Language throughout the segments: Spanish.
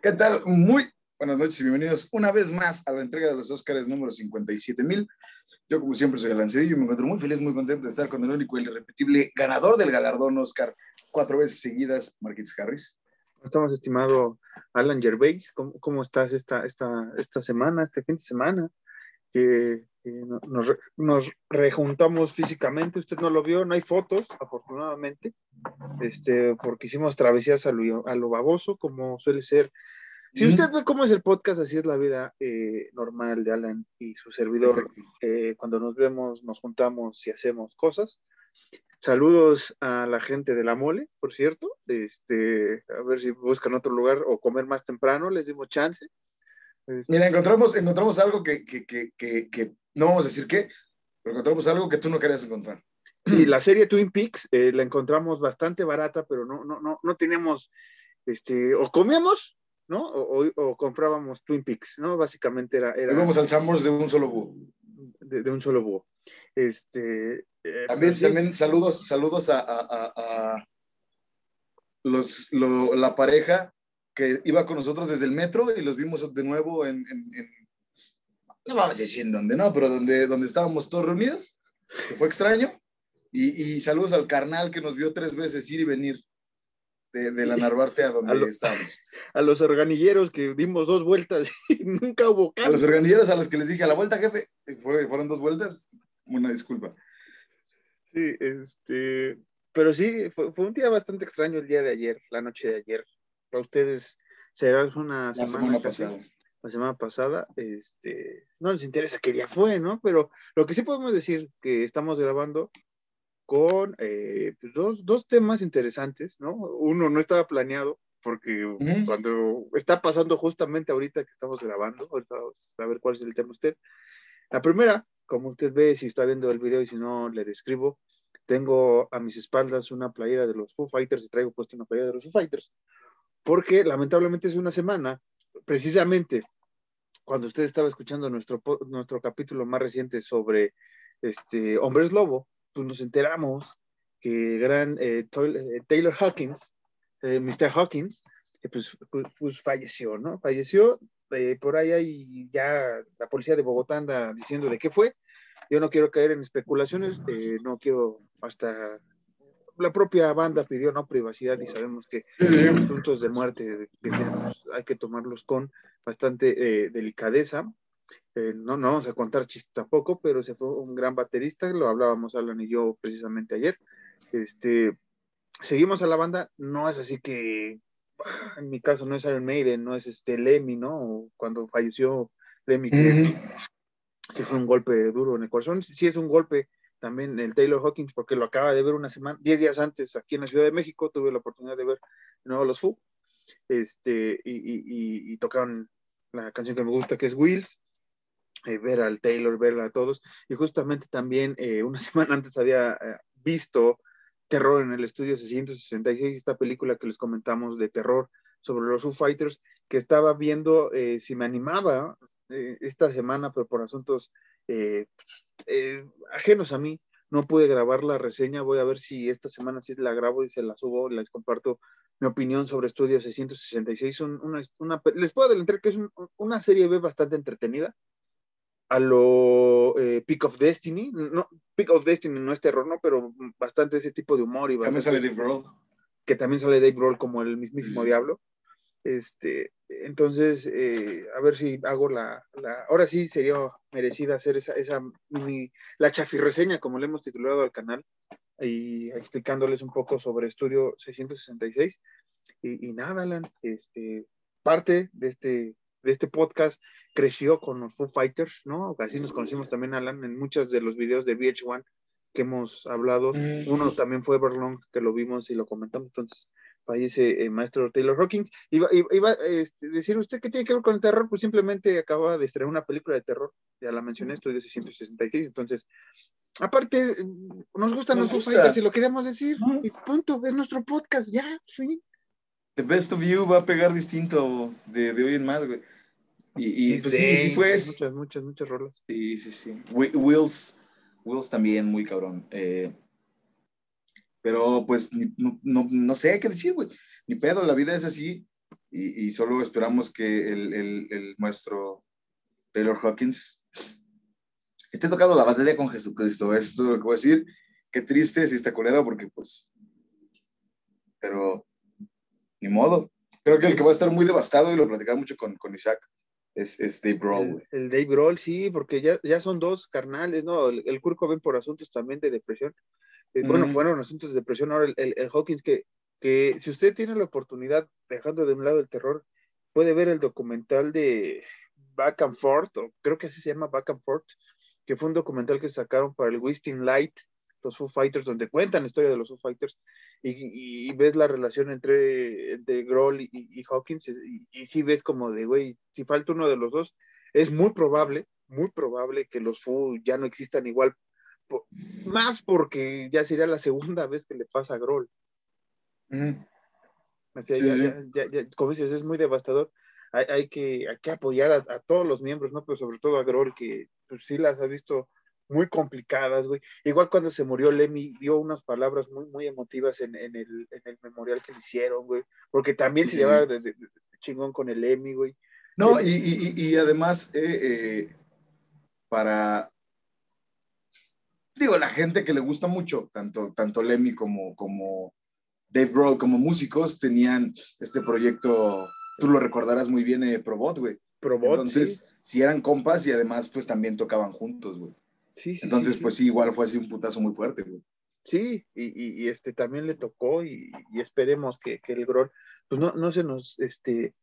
¿Qué tal? Muy noches y bienvenidos una vez más a la entrega de los Óscares número 57 mil. Yo, como siempre, soy el y me encuentro muy feliz, muy contento de estar con el único y el irrepetible ganador del galardón Oscar cuatro veces seguidas, Marquitos Harris. ¿Cómo estamos, estimado Alan Gervais? ¿Cómo, cómo estás esta, esta, esta semana, este fin de semana? Que, nos, nos, rejuntamos físicamente, usted no lo vio, no hay fotos, afortunadamente, este, porque hicimos travesías a lo, a lo baboso, como suele ser si usted ve cómo es el podcast, así es la vida eh, normal de Alan y su servidor. Eh, cuando nos vemos, nos juntamos y hacemos cosas. Saludos a la gente de la mole, por cierto. Este, a ver si buscan otro lugar o comer más temprano, les dimos chance. Este, Mira, encontramos, encontramos algo que, que, que, que, no vamos a decir qué, pero encontramos algo que tú no querías encontrar. Sí, la serie Twin Peaks eh, la encontramos bastante barata, pero no, no, no, no teníamos, este, o comíamos ¿no? O, comprábamos Twin Peaks, ¿no? Básicamente era... era Íbamos al Summers de un solo búho. De, un solo búho. Este, eh, también, también saludos, saludos a, a, los, la pareja que iba con nosotros desde el metro y los vimos de nuevo en, no vamos a decir en dónde, ¿no? Pero donde, donde estábamos todos reunidos, que fue extraño. Y, y, saludos al carnal que nos vio tres veces ir y venir de, la Narvarte a donde estamos. A los organilleros que dimos dos vueltas y nunca hubo cambio. A los organilleros a los que les dije a la vuelta, jefe, fueron dos vueltas, una disculpa. Sí, este, pero sí, fue, un día bastante extraño el día de ayer, la noche de ayer. Para ustedes será una la semana, pasada. La semana pasada, este, no les interesa qué día fue, ¿no? Pero lo que sí podemos decir que estamos grabando con eh, pues dos, dos, temas interesantes, ¿no? Uno no estaba planeado, porque cuando está pasando justamente ahorita que estamos grabando, ahorita vamos a ver cuál es el tema usted. La primera, como usted ve, si está viendo el video y si no, le describo, tengo a mis espaldas una playera de los Foo Fighters y traigo puesto una playera de los Foo Fighters, porque lamentablemente es una semana, precisamente cuando usted estaba escuchando nuestro, nuestro capítulo más reciente sobre este, Hombres Lobo, pues nos enteramos que gran eh, eh, Taylor Hawkins, eh, Mr. Hawkins, pues, pues, falleció, ¿no? Falleció, por ahí hay ya la policía de Bogotá anda diciendo de qué fue. Yo no quiero caer en especulaciones, no quiero hasta la propia banda pidió no privacidad y sabemos que asuntos de muerte hay que tomarlos con bastante delicadeza. Eh, no, no vamos a contar chistes tampoco, pero se fue un gran baterista, lo hablábamos Alan y yo precisamente ayer. Este, seguimos a la banda, no es así que, en mi caso no es Iron Maiden, no es este Lemmy, ¿no? Cuando falleció Lemmy, sí fue un golpe duro en el corazón, sí es un golpe también el Taylor Hawkins, porque lo acaba de ver una semana, 10 días antes aquí en la Ciudad de México, tuve la oportunidad de ver de nuevo los Foo, este, y, y, y tocaron la canción que me gusta, que es Wheels, eh, ver al Taylor, ver a todos. Y justamente también eh, una semana antes había eh, visto Terror en el Estudio 666, esta película que les comentamos de terror sobre los Foo Fighters, que estaba viendo si me animaba esta semana, pero por asuntos ajenos a mí, no pude grabar la reseña. Voy a ver si esta semana sí la grabo y se la subo, les comparto mi opinión sobre Estudio 666. una, les puedo adelantar que es una serie B bastante entretenida a lo eh, Peak of Destiny. No, Peak of Destiny no es terror, ¿no? Pero bastante ese tipo de humor. Y también sale Dave Grohl. Que también sale Dave Grohl como el mismísimo diablo. Este, entonces, eh, a ver si hago la, Ahora sí sería merecida hacer esa, esa la chafirreseña, como le hemos titulado al canal, y explicándoles un poco sobre Estudio 666. Y, y nada, Alan, este, parte de este, de este podcast creció con los Foo Fighters, ¿no? Así nos conocimos también, Alan, en muchos de los videos de VH1 que hemos hablado. Mm. Uno también fue Everlong, que lo vimos y lo comentamos. Entonces, fallece el maestro Taylor Hawkins. Iba, iba, a este, decir, ¿usted qué tiene que ver con el terror? Pues simplemente acaba de estrenar una película de terror, ya la mencioné, Estudio 666, entonces, aparte, nos gusta, nos, gusta, si lo queremos decir, y punto, es nuestro podcast, ya, sí. The Best of You va a pegar distinto de, de hoy en más, güey. Y, y pues sí, sí fue. Muchas, muchas, muchas rolas. Sí, sí, sí. Wills, Wills también, muy cabrón. Eh, pero pues no, no, no, sé qué decir, güey. Ni pedo, la vida es así. Y, y solo esperamos que el, el, el, maestro Taylor Hawkins esté tocando la batería con Jesucristo. Esto es lo que voy a decir. Qué triste si está culero, porque pues. Pero ni modo. Creo que el que va a estar muy devastado, y lo platicaba mucho con, con Isaac, es, es, Dave Grohl. El, Dave Grohl, sí, porque ya, ya son dos carnales, ¿no? El, el Kurt por asuntos también de depresión. Eh, bueno, fueron asuntos de depresión. Ahora el, el, Hawkins, que, que si usted tiene la oportunidad, dejando de un lado el terror, puede ver el documental de Back and Forth, o creo que así se llama Back and Forth, que fue un documental que sacaron para el Wisting Light, los Foo Fighters, donde cuentan la historia de los Foo Fighters, y, y ves la relación entre, entre Grohl y, y Hawkins, y, y sí ves como de, güey, si falta uno de los dos, es muy probable, muy probable que los Foo ya no existan igual más porque ya sería la segunda vez que le pasa a Groll. como dices, es muy devastador. Hay, que, que, apoyar a, todos los miembros, ¿no? Pero sobre todo a Groll, que pues, sí las ha visto muy complicadas, güey. Igual cuando se murió Lemmy, dio unas palabras muy, muy emotivas en, en, el, en el, memorial que le hicieron, güey. Porque también se llevaba de, chingón con el Lemmy, güey. No, y, y, y, además, eh, eh, para, digo, la gente que le gusta mucho, tanto, tanto Lemmy como, como Dave Grohl como músicos, tenían este proyecto, tú lo recordarás muy bien, eh, Probot, güey. Probot, Entonces, sí. eran compas y además, pues también tocaban juntos, güey. Sí, sí, Entonces, pues sí, igual fue así un putazo muy fuerte, güey. Sí, y, y, este también le tocó y, y esperemos que, que, el Grohl, pues no, no se nos, este,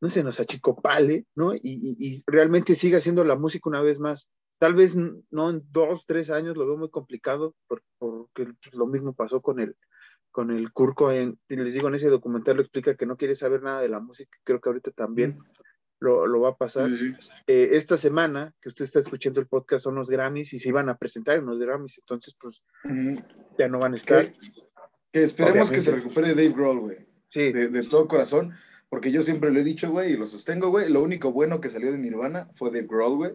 no se nos achicopale, ¿no? Y, y, realmente siga haciendo la música una vez más. Tal vez no en dos, tres años lo veo muy complicado, porque lo mismo pasó con el, con el Curco. En, les digo, en ese documental lo explica que no quiere saber nada de la música. Creo que ahorita también lo, lo, va a pasar. Sí. Eh, esta semana que usted está escuchando el podcast son los Grammys y se iban a presentar en los Grammys, entonces pues uh -huh. ya no van a estar. Que, que esperemos Obviamente. que se recupere Dave Grohl, güey. Sí. De, de, todo corazón, porque yo siempre lo he dicho, güey, y lo sostengo, güey. Lo único bueno que salió de Nirvana fue Dave Grohl, güey.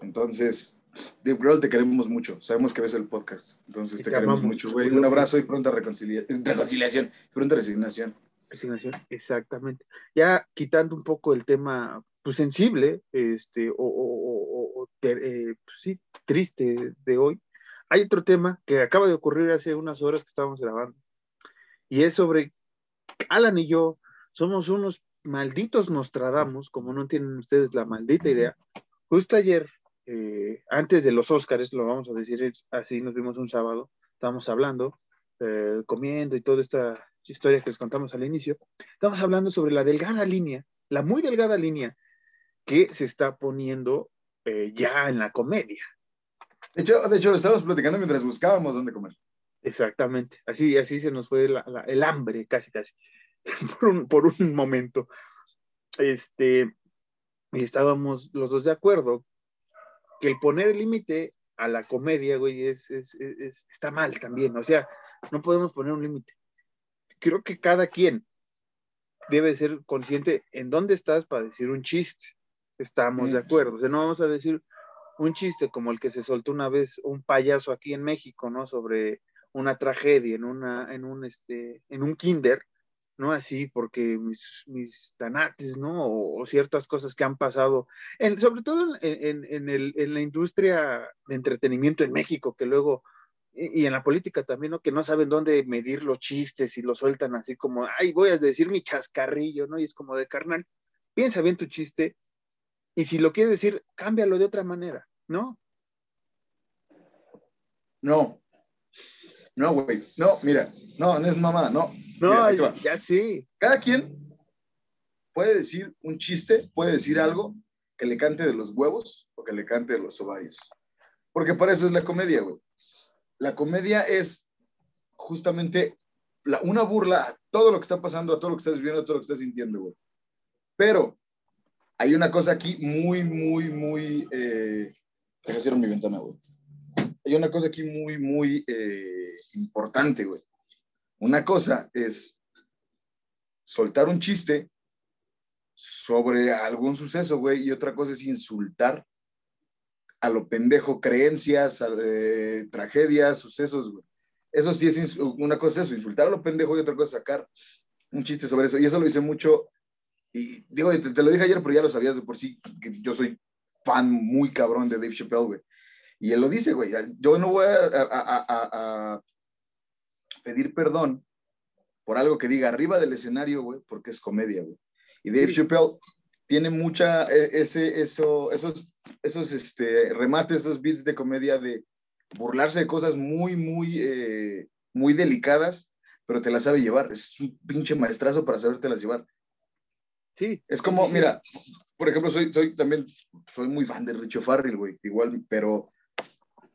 Entonces, Dave Grohl, te queremos mucho. Sabemos que ves el podcast. Entonces, te, te queremos mucho, güey. Un abrazo y pronta reconcilia reconciliación. Pronta resignación. Resignación, exactamente. Ya quitando un poco el tema pues, sensible, este, o, o, o eh, pues, sí, triste de hoy, hay otro tema que acaba de ocurrir hace unas horas que estábamos grabando. Y es sobre Alan y yo somos unos malditos Nostradamus, como no tienen ustedes la maldita idea. Justo ayer eh, antes de los Óscares, lo vamos a decir así, nos vimos un sábado, estábamos hablando, eh, comiendo y toda esta historia que les contamos al inicio, estamos hablando sobre la delgada línea, la muy delgada línea que se está poniendo eh, ya en la comedia. De hecho, de hecho, lo estábamos platicando mientras buscábamos dónde comer. Exactamente, así, así se nos fue la, la, el hambre, casi, casi, por un, por un momento. Este, y estábamos los dos de acuerdo que el poner el límite a la comedia, güey, es, es, es, está mal también. O sea, no podemos poner un límite. Creo que cada quien debe ser consciente en dónde estás para decir un chiste. Estamos de acuerdo. O sea, no vamos a decir un chiste como el que se soltó una vez un payaso aquí en México, ¿no? Sobre una tragedia en una, en un, este, en un kinder, ¿no? Así, porque mis, mis tanates, ¿no? O, o, ciertas cosas que han pasado, en, sobre todo en, en, en, el, en, la industria de entretenimiento en México, que luego, y, y, en la política también, ¿no? Que no saben dónde medir los chistes y lo sueltan así como, ay, voy a decir mi chascarrillo, ¿no? Y es como de carnal, piensa bien tu chiste, y si lo quieres decir, cámbialo de otra manera, ¿no? No. No, güey. No, mira. No, no es mamá, no. No, Mira, ya, ya, sí. Cada quien puede decir un chiste, puede decir algo que le cante de los huevos o que le cante de los ovarios. Porque para eso es la comedia, güey. La comedia es justamente una burla a todo lo que está pasando, a todo lo que estás viviendo, a todo lo que estás sintiendo, güey. Pero hay una cosa aquí muy, muy, muy... Eh, mi ventana, güey. Hay una cosa aquí muy, muy eh, importante, güey. Una cosa es soltar un chiste sobre algún suceso, güey, y otra cosa es insultar a lo pendejo creencias, eh, tragedias, sucesos, güey. Eso sí es una cosa es eso, insultar a lo pendejo y otra cosa es sacar un chiste sobre eso. Y eso lo hice mucho, y digo, te, lo dije ayer, pero ya lo sabías de por sí, que yo soy fan muy cabrón de Dave Chappelle, güey. Y él lo dice, güey, yo no voy a, pedir perdón por algo que diga arriba del escenario, güey, porque es comedia, güey. Y Dave Chappelle tiene mucha, e, ese, eso, esos, esos este, remates, esos beats de comedia de burlarse de cosas muy, muy, eh, muy delicadas, pero te las sabe llevar. Es un pinche maestrazo para sabértelas llevar. Sí. Es como, mira, por ejemplo, soy, soy también, soy muy fan de Richie Farrell, güey, igual, pero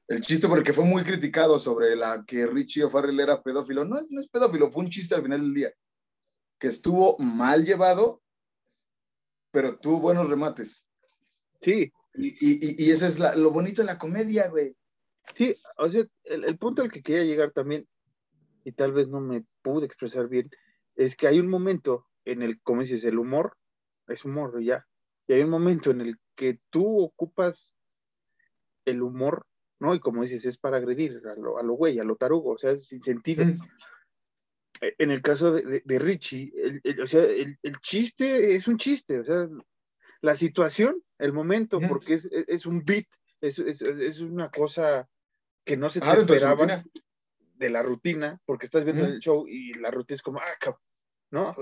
el chiste porque fue muy criticado sobre la que Richie O'Farrell era pedófilo, no es, no es pedófilo, fue un chiste al final del día, que estuvo mal llevado, pero tuvo buenos remates. Sí. Y, y, y ese es lo bonito de la comedia, güey. Sí, o sea, el, punto al que quería llegar también, y tal vez no me pude expresar bien, es que hay un momento en el, como dices, el humor es humor ya, y hay un momento en el que tú ocupas el humor, ¿no? Y como dices, es para agredir a lo, a lo güey, a lo tarugo, o sea, sin sentido. En el caso de, de, Richie, el, o sea, el, chiste es un chiste, o sea, la situación, el momento, porque es, es, un beat, es, es, una cosa que no se te esperaba de, la rutina, porque estás viendo el show y la rutina es como, ah, ¿no?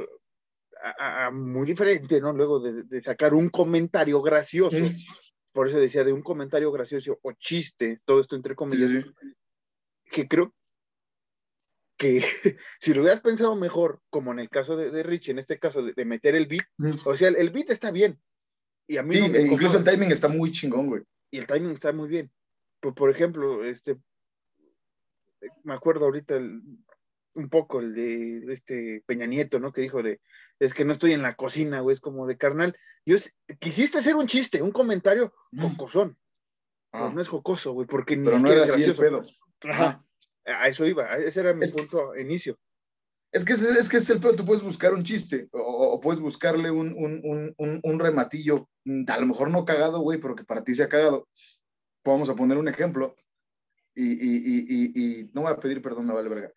muy diferente, ¿no? Luego de, sacar un comentario gracioso, por eso decía de un comentario gracioso o chiste, todo esto entre comillas, que creo que si lo hubieras pensado mejor, como en el caso de, de Rich, en este caso de, meter el beat, o sea, el, beat está bien. Y a mí e incluso el timing está muy chingón, güey. Y el timing está muy bien por, ejemplo, este, me acuerdo ahorita un poco el de, este Peña Nieto, ¿no? Que dijo de, es que no estoy en la cocina, güey, es como de carnal. Yo quisiste hacer un chiste, un comentario mm. jocosón. Ah. no es jocoso, güey, porque ni Pero no era así el pedo. Ajá. A eso iba, ese era mi punto inicio. Es que, es que es el pedo, tú puedes buscar un chiste o, puedes buscarle un, un, un, un, rematillo, a lo mejor no cagado, güey, pero que para ti sea cagado vamos a poner un ejemplo, y, no voy a pedir perdón, no vale verga.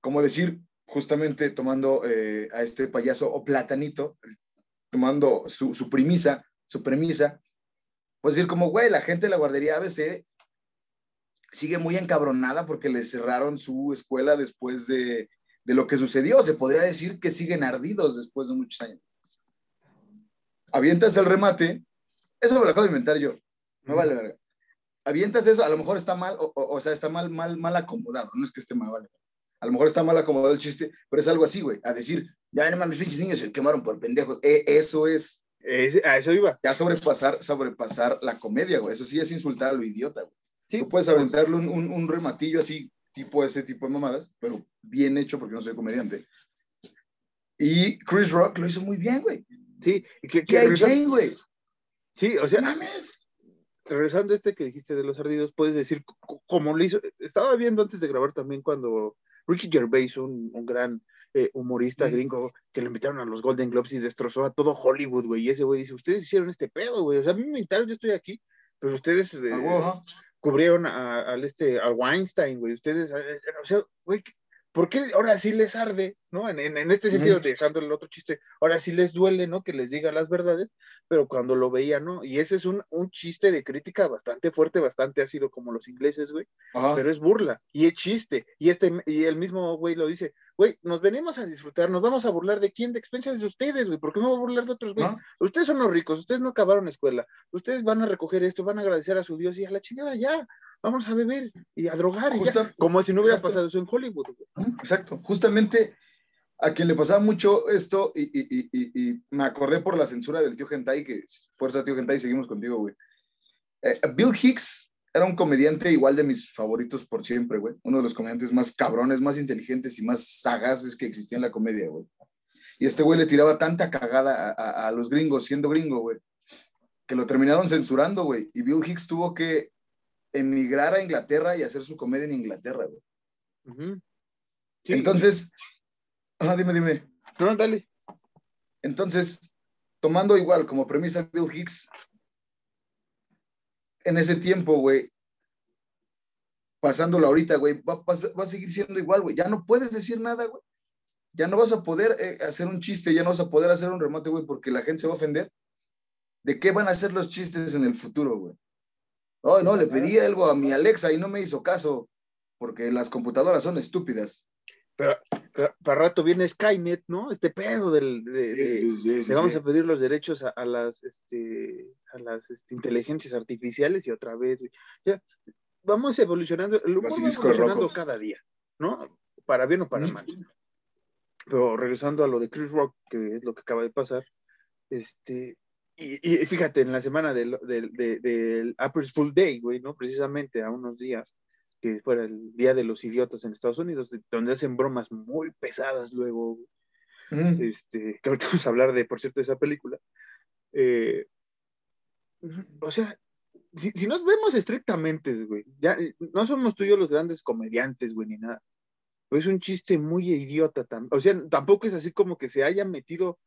Como decir, justamente tomando eh, a este payaso o platanito, tomando su, su premisa, su premisa, pues decir como, güey, la gente de la guardería ABC sigue muy encabronada porque le cerraron su escuela después de, de lo que sucedió. Se podría decir que siguen ardidos después de muchos años. Avientas el remate, eso me lo acabo de inventar yo, no vale verga avientas eso, a lo mejor está mal, o, o, sea, está mal, mal, mal acomodado, no es que esté mal, vale. A lo mejor está mal acomodado el chiste, pero es algo así, güey, a decir, ya no mames, pinches niños se quemaron por pendejos. E, eso es. a eso iba. Ya sobrepasar, sobrepasar la comedia, güey. Eso sí es insultar a lo idiota, güey. Sí. Puedes aventarle un, un, un, rematillo así, tipo ese tipo de mamadas, pero bien hecho porque no soy comediante. Y Chris Rock lo hizo muy bien, güey. Sí, y que, que güey. Sí, o sea, mames regresando a este que dijiste de los ardidos, puedes decir cómo lo hizo. Estaba viendo antes de grabar también cuando Ricky Gervais, un, un gran eh, humorista gringo, que lo invitaron a los Golden Globes y destrozó a todo Hollywood, güey. Y ese güey dice, ustedes hicieron este pedo, güey. O sea, a mí me invitaron, yo estoy aquí, pero ustedes eh, cubrieron al este, a Weinstein, güey. Ustedes, eh, o sea, güey, ¿por qué ahora sí les arde, ¿no? En, en, este sentido, dejando el otro chiste, ahora sí les duele, ¿no? Que les diga las verdades, pero cuando lo veía, ¿no? Y ese es un, un chiste de crítica bastante fuerte, bastante ácido como los ingleses, güey, pero es burla y es chiste. Y, este, y el mismo güey lo dice, güey, nos venimos a disfrutar, nos vamos a burlar de quién, de expensas de ustedes, güey, ¿por qué no vamos a burlar de otros, güey? Ustedes son los ricos, ustedes no acabaron escuela, ustedes van a recoger esto, van a agradecer a su Dios y a la chingada ya, vamos a beber y a drogar, como si no hubiera pasado eso en Hollywood. Exacto, justamente a quien le pasaba mucho esto, y, y, y, y, me acordé por la censura del tío Gentai, que fuerza tío Gentai, seguimos contigo, güey. Eh, Bill Hicks era un comediante igual de mis favoritos por siempre, güey. Uno de los comediantes más cabrones, más inteligentes y más sagaces que existía en la comedia, güey. Y este güey le tiraba tanta cagada a, a los gringos, siendo gringo, güey, que lo terminaron censurando, güey. Y Bill Hicks tuvo que emigrar a Inglaterra y hacer su comedia en Inglaterra, güey. Entonces, dime, dime. No, dale. Entonces, tomando igual como premisa Bill Hicks, en ese tiempo, güey, pasándolo ahorita, güey, va, a seguir siendo igual, güey. Ya no puedes decir nada, güey. Ya no vas a poder eh, hacer un chiste, ya no vas a poder hacer un remate, güey, porque la gente se va a ofender. ¿De qué van a ser los chistes en el futuro, güey? Oh, no, le pedí algo a mi Alexa y no me hizo caso, porque las computadoras son estúpidas. Pero, para rato viene Skynet, ¿no? Este pedo del, de, vamos a pedir los derechos a, las, este, a las este, inteligencias artificiales y otra vez, ya, vamos evolucionando, lo vamos evolucionando cada día, ¿no? Para bien o para mal. Pero regresando a lo de Chris Rock, que es lo que acaba de pasar, este, y, fíjate, en la semana del, del, del, Full Day, güey, ¿no? Precisamente a unos días, que fuera el Día de los Idiotas en Estados Unidos, donde hacen bromas muy pesadas luego, este, que ahorita vamos a hablar de, por cierto, de esa película. Eh, o sea, si, nos vemos estrictamente, güey, ya no somos tú y yo los grandes comediantes, güey, ni nada. es un chiste muy idiota. O sea, tampoco es así como que se haya metido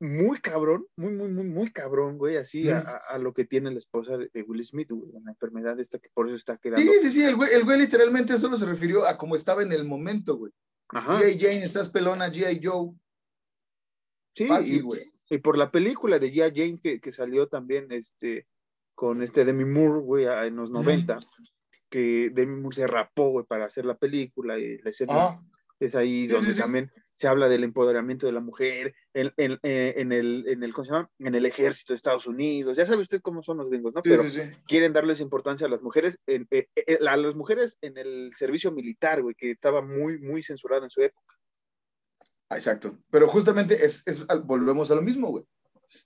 muy cabrón, muy, muy, muy, muy cabrón, güey, así a, a, lo que tiene la esposa de Will Smith, güey, la enfermedad esta que por eso está quedando. Sí, sí, sí, el güey, el güey literalmente solo se refirió a cómo estaba en el momento, güey. Ajá. G.I. Jane, estás pelona, G.I. Joe. Sí, Fácil, güey. Y, por la película de G.I. Jane que, que, salió también, este, con este Demi Moore, güey, en los 90, que Demi Moore se rapó, güey, para hacer la película y la escena. Ah. Es ahí donde también se habla del empoderamiento de la mujer en, en, eh, en, el, en, el, ¿cómo se llama? en el ejército de Estados Unidos. Ya sabe usted cómo son los gringos, ¿no? Pero quieren darles importancia a las mujeres, en, eh, eh, a las mujeres en el servicio militar, güey, que estaba muy, muy censurado en su época. Exacto. Pero justamente es, es volvemos a lo mismo, güey.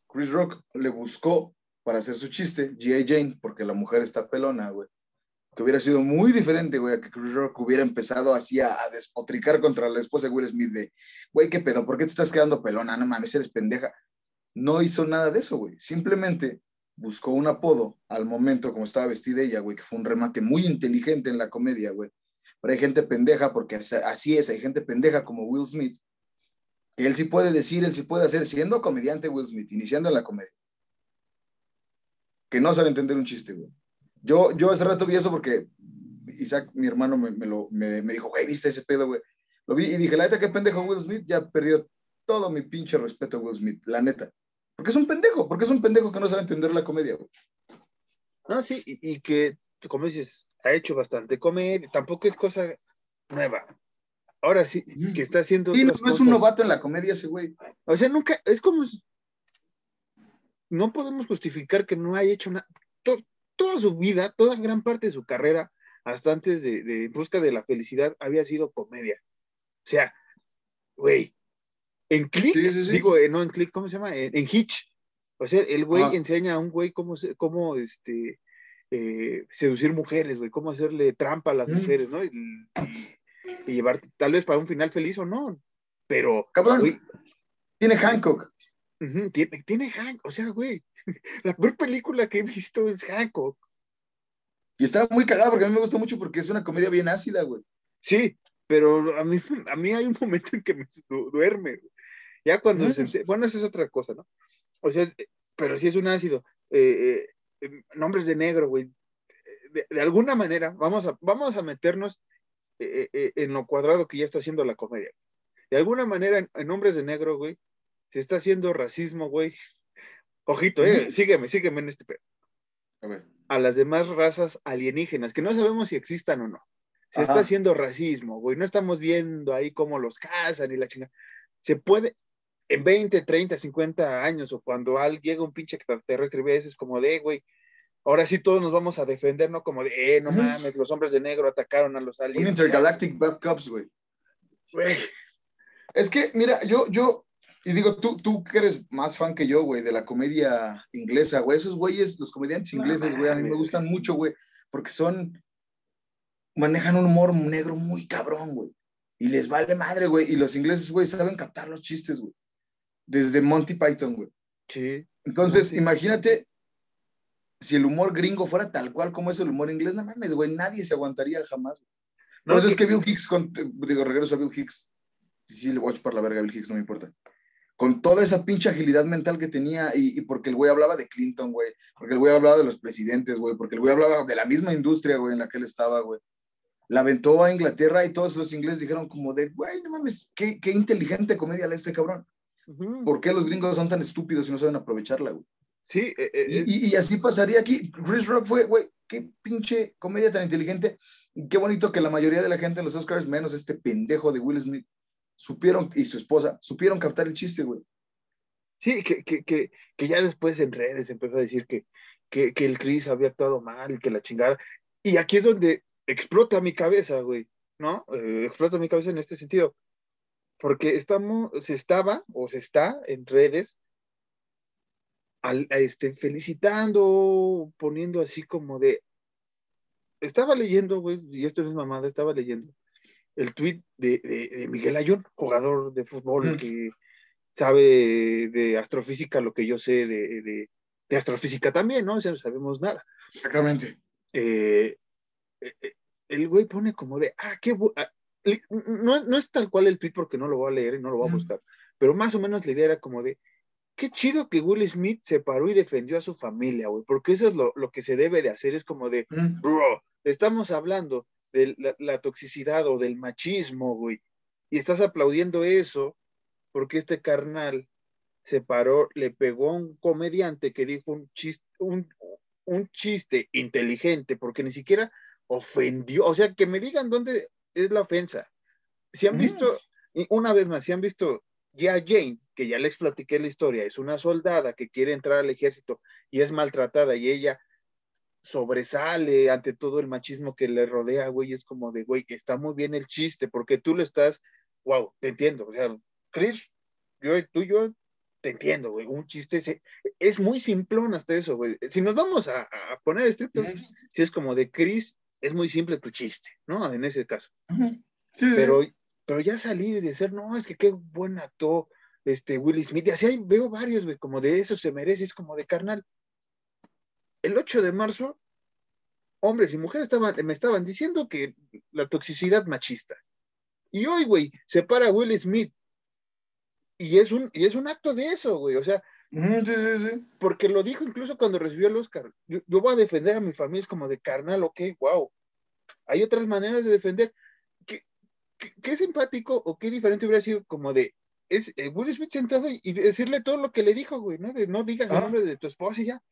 Chris Rock le buscó para hacer su chiste, G.I. Jane, porque la mujer está pelona, güey que hubiera sido muy diferente, güey, a que Chris Rock hubiera empezado así a, despotricar contra la esposa de Will Smith de, güey, ¿qué pedo? ¿Por qué te estás quedando pelona? No mames, eres pendeja. No hizo nada de eso, güey. Simplemente buscó un apodo al momento como estaba vestida ella, güey, que fue un remate muy inteligente en la comedia, güey. Pero hay gente pendeja, porque así es, hay gente pendeja como Will Smith, que él sí puede decir, él sí puede hacer, siendo comediante Will Smith, iniciando en la comedia, que no sabe entender un chiste, güey. Yo, yo hace rato vi eso porque Isaac, mi hermano, me, me, lo, me, me dijo, güey, ¿viste ese pedo, güey? Lo vi y dije, la neta, qué pendejo Will Smith, ya perdió todo mi pinche respeto a Will Smith, la neta. Porque es un pendejo, porque es un pendejo que no sabe entender la comedia, güey. No, sí, y, que, como dices, ha hecho bastante comedia, tampoco es cosa nueva. Ahora sí, que está haciendo. Sí, no, es un novato en la comedia ese güey. O sea, nunca, es como. No podemos justificar que no haya hecho nada toda su vida, toda gran parte de su carrera, hasta antes de, de Busca de la Felicidad, había sido comedia. O sea, güey, en Click, digo, eh, no en Click, ¿cómo se llama? En, Hitch. O sea, el güey enseña a un güey cómo, cómo este, eh, seducir mujeres, güey, cómo hacerle trampa a las mujeres, ¿no? Y, llevar, tal vez para un final feliz o no, pero... Cabrón, tiene Hancock. tiene, tiene Hancock, o sea, güey, La peor película que he visto es Hancock. Y estaba muy cagada porque a mí me gusta mucho porque es una comedia bien ácida, güey. Sí, pero a mí, a mí hay un momento en que me duerme. Ya cuando bueno, esa es otra cosa, ¿no? O sea, pero sí es un ácido. Eh, eh, nombres de negro, güey. De, alguna manera, vamos a, vamos a meternos eh, en lo cuadrado que ya está haciendo la comedia. De alguna manera, en, en Nombres de Negro, güey, se está haciendo racismo, güey, Ojito, eh, sígueme, sígueme en este pedo. A, las demás razas alienígenas, que no sabemos si existan o no. Se está haciendo racismo, güey. No estamos viendo ahí cómo los cazan y la chingada. Se puede, en 20, 30, 50 años, o cuando llega un pinche extraterrestre y veces como de, güey, ahora sí todos nos vamos a defender, ¿no? Como de, eh, no mames, los hombres de negro atacaron a los aliens. Un Intergalactic Bad Cops, güey. Güey. Es que, mira, yo, yo, y digo, tú, tú que eres más fan que yo, güey, de la comedia inglesa, güey. Esos güeyes, los comediantes ingleses, güey, a mí me gustan mucho, güey. porque son, manejan un humor negro muy cabrón, güey. Y les vale madre, güey. Y los ingleses, güey, saben captar los chistes, güey. Desde Monty Python, güey. Sí. Entonces, imagínate si el humor gringo fuera tal cual como es el humor inglés, no mames, güey, nadie se aguantaría jamás. No, eso es que Bill Hicks, con, digo, regreso a Bill Hicks. Sí, le voy a chupar la verga a Bill Hicks, no me importa. Con toda esa pinche agilidad mental que tenía, y, porque el güey hablaba de Clinton, güey, porque el güey hablaba de los presidentes, güey, porque el güey hablaba de la misma industria, güey, en la que él estaba, güey. La aventó a Inglaterra y todos los ingleses dijeron como de, güey, no mames, qué, qué inteligente comedia le este cabrón. ¿Por qué los gringos son tan estúpidos y no saben aprovecharla, güey? Sí, eh, eh, y, así pasaría aquí. Chris Rock fue, güey, qué pinche comedia tan inteligente. Qué bonito que la mayoría de la gente en los Oscars, menos este pendejo de Will Smith, supieron, y su esposa, supieron captar el chiste, güey. Sí, que, que, que, que, ya después en redes empezó a decir que, que, que el Chris había actuado mal, que la chingada. Y aquí es donde explota mi cabeza, güey, ¿no? Eh, explota mi cabeza en este sentido. Porque estamos, se estaba o se está en redes al, este, felicitando, poniendo así como de. Estaba leyendo, güey, y esto no es mamada, estaba leyendo el tweet de, de, Miguel Ayón, jugador de fútbol que sabe de astrofísica lo que yo sé de, de astrofísica también, ¿no? O sea, no sabemos nada. Exactamente. Eh, eh, eh, el güey pone como de, ah, qué ah, no, no, es tal cual el tweet porque no lo voy a leer y no lo voy a buscar, pero más o menos la idea era como de, qué chido que Will Smith se paró y defendió a su familia, güey, porque eso es lo, que se debe de hacer, es como de, bro, estamos hablando de la, toxicidad o del machismo, güey, y estás aplaudiendo eso porque este carnal se paró, le pegó a un comediante que dijo un chiste, un, chiste inteligente, porque ni siquiera ofendió, o sea, que me digan dónde es la ofensa. Si han visto, una vez más, si han visto ya Jane, que ya les platiqué la historia, es una soldada que quiere entrar al ejército y es maltratada y ella sobresale ante todo el machismo que le rodea, güey, es como de, güey, está muy bien el chiste, porque tú lo estás, wow, te entiendo, o sea, Chris, yo, tú y yo, te entiendo, güey, un chiste es, muy simplón hasta eso, güey. Si nos vamos a, poner estrictos, si es como de Chris, es muy simple tu chiste, ¿no? En ese caso. sí, pero, pero ya salí de ser, no, es que qué buen actor, este, Will Smith, y así veo varios, güey, como de eso se merece, es como de carnal. El 8 de marzo, hombres y mujeres estaban, me estaban diciendo que la toxicidad machista. Y hoy, güey, se para Will Smith. Y es un, y es un acto de eso, güey. O sea, sí, sí, sí. porque lo dijo incluso cuando recibió el Oscar. Yo, voy a defender a mi familia, es como de carnal, ok, wow. Hay otras maneras de defender. ¿Qué, qué simpático o qué diferente hubiera sido como de, es eh, Will Smith sentado y, decirle todo lo que le dijo, güey, ¿no? De no digas el ah. nombre de tu esposa y ya.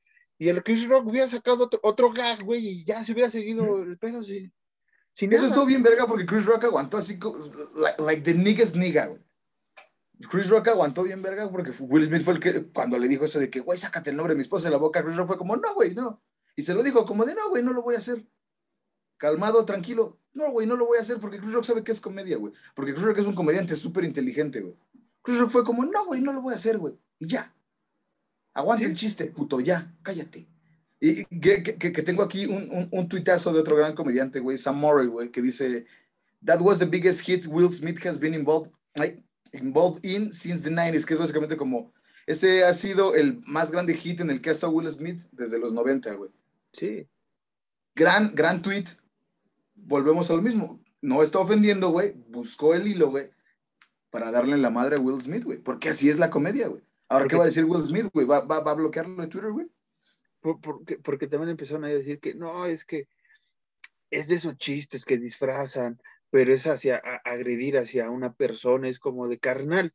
Y el Chris Rock hubiera sacado otro, otro gag, güey, y ya se hubiera seguido el pedo sin, Eso estuvo bien verga porque Chris Rock aguantó así, like, like the niggas nigga, güey. Chris Rock aguantó bien verga porque Will Smith fue el que, cuando le dijo eso de que, güey, sácate el nombre de mi esposa de la boca, Chris Rock fue como, no, güey, no. Y se lo dijo como de, no, güey, no lo voy a hacer. Calmado, tranquilo. No, güey, no lo voy a hacer porque Chris Rock sabe que es comedia, güey. Porque Chris Rock es un comediante súper inteligente, güey. Chris Rock fue como, no, güey, no lo voy a hacer, güey. Y ya. Aguante el chiste, puto, ya, cállate. Y que, que, tengo aquí un, un, un, tuitazo de otro gran comediante, güey, Sam Murray, güey, que dice, That was the biggest hit Will Smith has been involved, involved in since the 90s, que es básicamente como, ese ha sido el más grande hit en el que ha estado Will Smith desde los 90, güey. Sí. Gran, gran tweet. Volvemos a lo mismo. No está ofendiendo, güey. Buscó el hilo, güey para darle la madre a Will Smith, güey. Porque así es la comedia, güey. Ahora, ¿qué va a decir Will Smith, güey? ¿Va, va, a bloquearlo de Twitter, güey? porque, porque, también empezaron a decir que no, es que es de esos chistes que disfrazan, pero es hacia agredir hacia una persona, es como de carnal.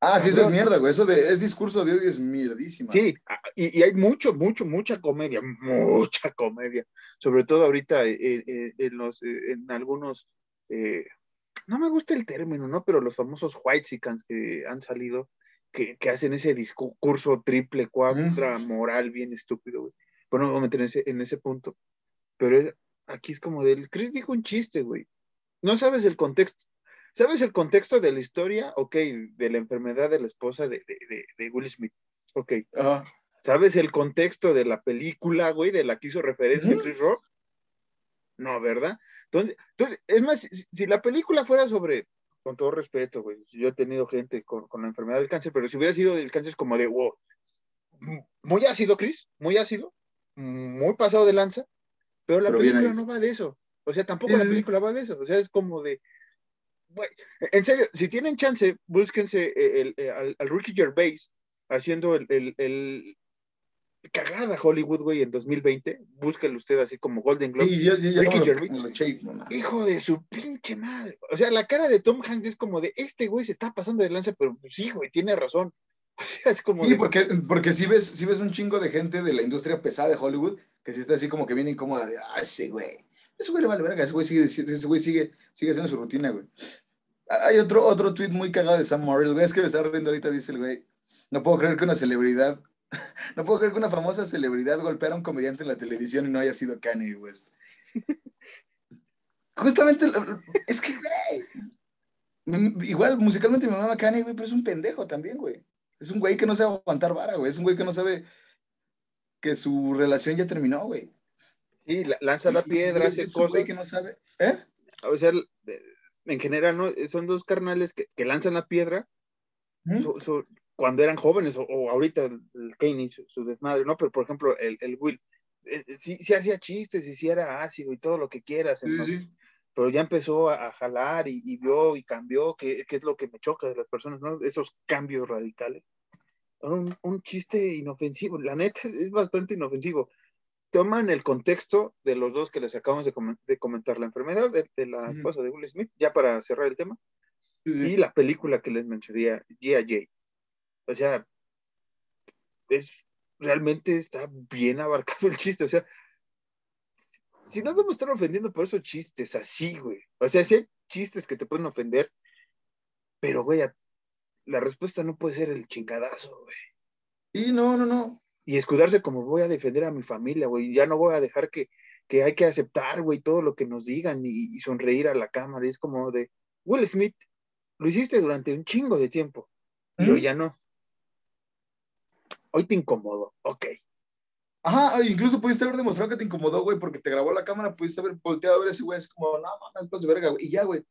Ah, sí, eso es mierda, güey. Eso de, es discurso de odio es mierdísima. Sí, y, hay mucho, mucho, mucha comedia, mucha comedia. Sobre todo ahorita en, los, en algunos eh, no me gusta el término, ¿no? Pero los famosos whitesicans que han salido, que, que, hacen ese discurso triple, cuadra, moral, bien estúpido, güey. Bueno, vamos a meter en ese, en ese punto. Pero aquí es como del, Chris dijo un chiste, güey. No sabes el contexto. ¿Sabes el contexto de la historia? Ok, de la enfermedad de la esposa de, de, de Will Smith. Ok. ¿Sabes el contexto de la película, güey, de la que hizo referencia Chris Rock? No, ¿verdad? Entonces, entonces es más, si, la película fuera sobre, con todo respeto, güey, yo he tenido gente con, la enfermedad del cáncer, pero si hubiera sido del cáncer es como de, wow, muy ácido, Chris, muy ácido, muy pasado de lanza, pero la película no va de eso. O sea, tampoco la película va de eso. O sea, es como de, en serio, si tienen chance, búsquense el, al, al, Ricky Gervais haciendo el, el, cagada Hollywood, güey, en 2020. Búsquenlo usted así como Golden Globe. Ricky Gervais. Hijo de su pinche madre. O sea, la cara de Tom Hanks es como de, este güey se está pasando de lanza, pero pues sí, güey, tiene razón. es como sí, porque, porque si ves, si ves un chingo de gente de la industria pesada de Hollywood que si está así como que viene incómoda de, ah, ese güey, ese güey le vale verga, ese güey sigue, ese güey sigue, sigue haciendo su rutina, güey. Hay otro, otro tweet muy cagado de Sam Morril, güey, es que me está riendo ahorita, dice el güey, no puedo creer que una celebridad, no puedo creer que una famosa celebridad golpeara a un comediante en la televisión y no haya sido Kanye West. Justamente, es que, güey, igual musicalmente mi mamá Kanye, güey, pero es un pendejo también, güey. Es un güey que no sabe aguantar vara, güey. Es un güey que no sabe que su relación ya terminó, güey. Sí, lanza la piedra, hace cosas. güey que no sabe, ¿eh? O sea, en general, ¿no? Son dos carnales que, que lanzan la piedra cuando eran jóvenes o, ahorita el Kane su, desmadre, ¿no? Pero por ejemplo, el, el Will, eh, eh, sí, sí, hacía chistes y sí era ácido y todo lo que quieras, pero ya empezó a, jalar y, vio y cambió, que, que, es lo que me choca de las personas, ¿no? Esos cambios radicales. Un, un chiste inofensivo, la neta es bastante inofensivo toman el contexto de los dos que les acabamos de, comentar, la enfermedad de, la esposa de Will Smith, ya para cerrar el tema, y la película que les mencioné, G.I.J. O sea, es realmente está bien abarcado el chiste, o sea, si no vamos a estar ofendiendo por esos chistes así, güey. O sea, si hay chistes que te pueden ofender, pero, güey, la respuesta no puede ser el chingadazo, güey. Sí, no, no, no y escudarse como voy a defender a mi familia, güey, ya no voy a dejar que, que hay que aceptar, güey, todo lo que nos digan y, sonreír a la cámara. Y es como de, Will Smith, lo hiciste durante un chingo de tiempo, pero ya no. Hoy te incomodo, ok. Ajá, incluso pudiste haber demostrado que te incomodó, güey, porque te grabó la cámara, pudiste haber volteado a ver ese güey, es como, no, no, no, de verga, güey, y ya, güey,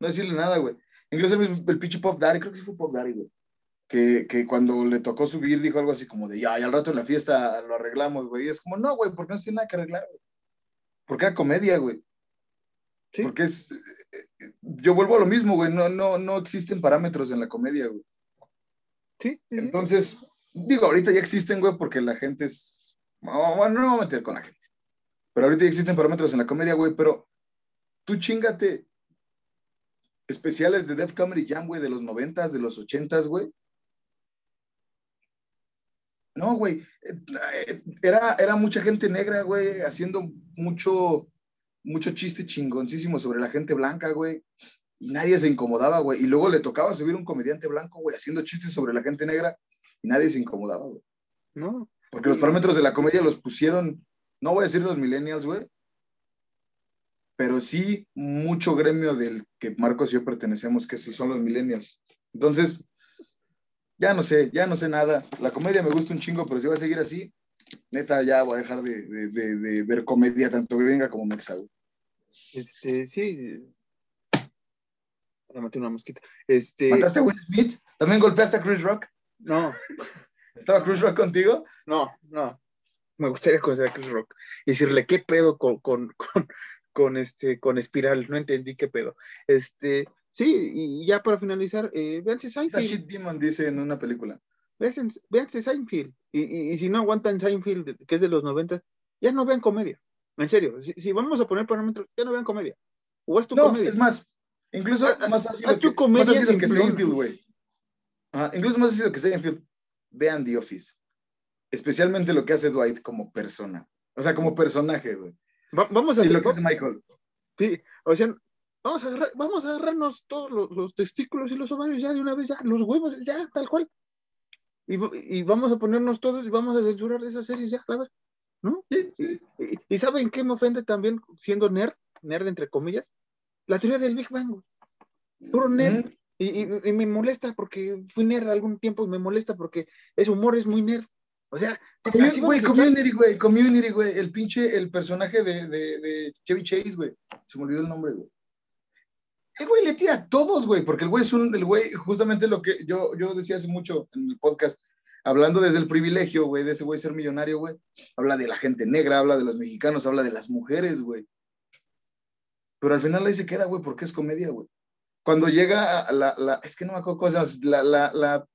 no decirle nada, güey. Incluso el, el pinche Pop Daddy, creo que sí fue Pop Daddy, güey que, que, cuando le tocó subir dijo algo así como de, ya, y al rato en la fiesta lo arreglamos, güey. Y es como, no, güey, porque no tiene nada que arreglar, güey. Porque era comedia, güey. ¿Sí? Porque es, eh, yo vuelvo a lo mismo, güey, no, no, no existen parámetros en la comedia, güey. Sí. Entonces, digo, ahorita ya existen, güey, porque la gente es, bueno, no me voy a meter con la gente. Pero ahorita ya existen parámetros en la comedia, güey, pero tú chingate especiales de Def Comedy Jam, güey, de los noventas, de los ochentas, güey no, güey. Eh, era, era mucha gente negra, güey, haciendo mucho, mucho chiste chingoncísimo sobre la gente blanca, güey. Y nadie se incomodaba, güey. Y luego le tocaba subir un comediante blanco, güey, haciendo chistes sobre la gente negra y nadie se incomodaba, güey. No. Porque los parámetros de la comedia los pusieron, no voy a decir los millennials, güey, pero sí mucho gremio del que Marcos y yo pertenecemos, que sí son los millennials. Entonces, ya no sé, ya no sé nada. La comedia me gusta un chingo, pero si va a seguir así, neta, ya voy a dejar de, ver comedia tanto gringa como mexa, Este, sí. Me maté una mosquita. Este... ¿Mataste a Will Smith? ¿También golpeaste a Chris Rock? No. ¿Estaba Chris Rock contigo? No, no. Me gustaría conocer a Chris Rock y decirle qué pedo con, con, con, con este, con Espiral. No entendí qué pedo. Este, Sí, y ya para finalizar, eh, véanse Seinfeld. Shit Demon dice en una película. Véanse, Seinfeld. Y, y, si no aguantan Seinfeld, que es de los 90, ya no vean comedia. En serio, si, vamos a poner parámetros, ya no vean comedia. O haz tu no, comedia. Es más, incluso más ácido haz tu que, comedia más que Seinfeld, güey. Incluso más ácido que Seinfeld. Vean The Office. Especialmente lo que hace Dwight como persona. O sea, como personaje, güey. vamos a y lo que hace Michael. Sí, o sea, Vamos a, vamos a agarrarnos todos los, testículos y los ovarios ya de una vez, ya, los huevos, ya, tal cual. Y, vamos a ponernos todos y vamos a censurar esas series ya, claro. ¿No? Y, ¿saben qué me ofende también siendo nerd, nerd entre comillas? La teoría del Big Bang. Puro nerd. Y, me molesta porque fui nerd algún tiempo y me molesta porque ese humor es muy nerd. O sea, güey, community, güey, community, güey. El pinche, el personaje de, de, de Chevy Chase, güey. Se me olvidó el nombre, güey. El güey le tira a todos, güey, porque el güey es un, el güey, justamente lo que yo, yo decía hace mucho en el podcast, hablando desde el privilegio, güey, de ese güey ser millonario, güey. Habla de la gente negra, habla de los mexicanos, habla de las mujeres, güey. Pero al final ahí se queda, güey, porque es comedia, güey. Cuando llega a la, la, es que no me acuerdo cosas, la, la, la,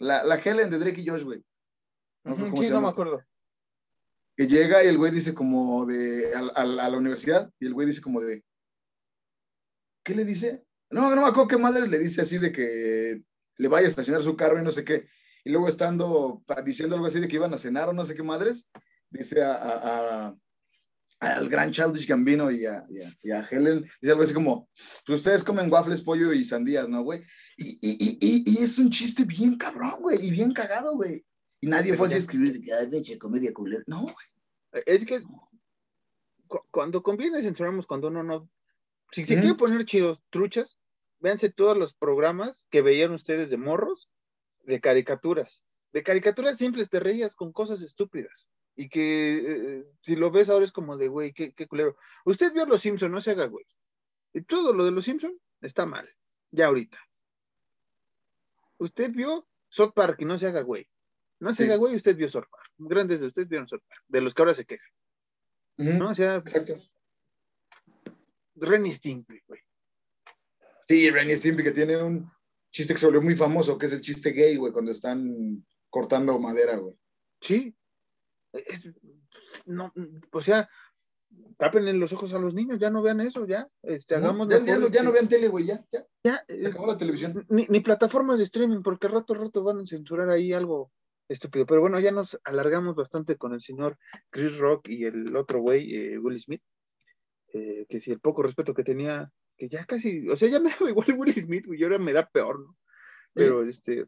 la, la Helen de Drake y Josh, güey. No, sí, no me acuerdo. Que llega y el güey dice como de, a, a, a la universidad, y el güey dice como de, ¿qué le dice? No, no me acuerdo qué madre le dice así de que le vaya a estacionar su carro y no sé qué. Y luego estando diciendo algo así de que iban a cenar o no sé qué madres, dice a, a, al gran Childish Gambino y a, y, a, Helen, dice algo así como, pues ustedes comen waffles, pollo y sandías, ¿no, güey? Y, y, y, y, es un chiste bien cabrón, güey, y bien cagado, güey. Y nadie fue a escribir de que, de comedia culera. No, güey. Es que cuando conviene censuramos, cuando uno no si se quiere poner chidos, truchas, véanse todos los programas que veían ustedes de morros, de caricaturas. De caricaturas simples te reías con cosas estúpidas. Y que eh, si lo ves ahora es como de, güey, qué, culero. Usted vio Los Simpson, no se haga, güey. Y todo lo de Los Simpson está mal. Ya ahorita. Usted vio South Park y no se haga, güey. No se haga, güey, usted vio South Park. Grandes de ustedes vieron South Park. De los que ahora se quejan. ¿No? O sea, Exacto. Renny Stimpy, güey. Sí, Renny Stimpy que tiene un chiste que se volvió muy famoso, que es el chiste gay, güey, cuando están cortando madera, güey. Sí. No, o sea, tapen los ojos a los niños, ya no vean eso, ya. Este, hagamos ya, ya, no, ya, no, vean tele, güey, ya. Ya, ya eh, acabó la televisión. Ni, ni, plataformas de streaming, porque rato rato van a censurar ahí algo estúpido. Pero bueno, ya nos alargamos bastante con el señor Chris Rock y el otro güey, eh, Will Smith. Eh, que si el poco respeto que tenía, que ya casi, o sea, ya me daba igual Will Smith, y ahora me da peor, ¿no? Pero este,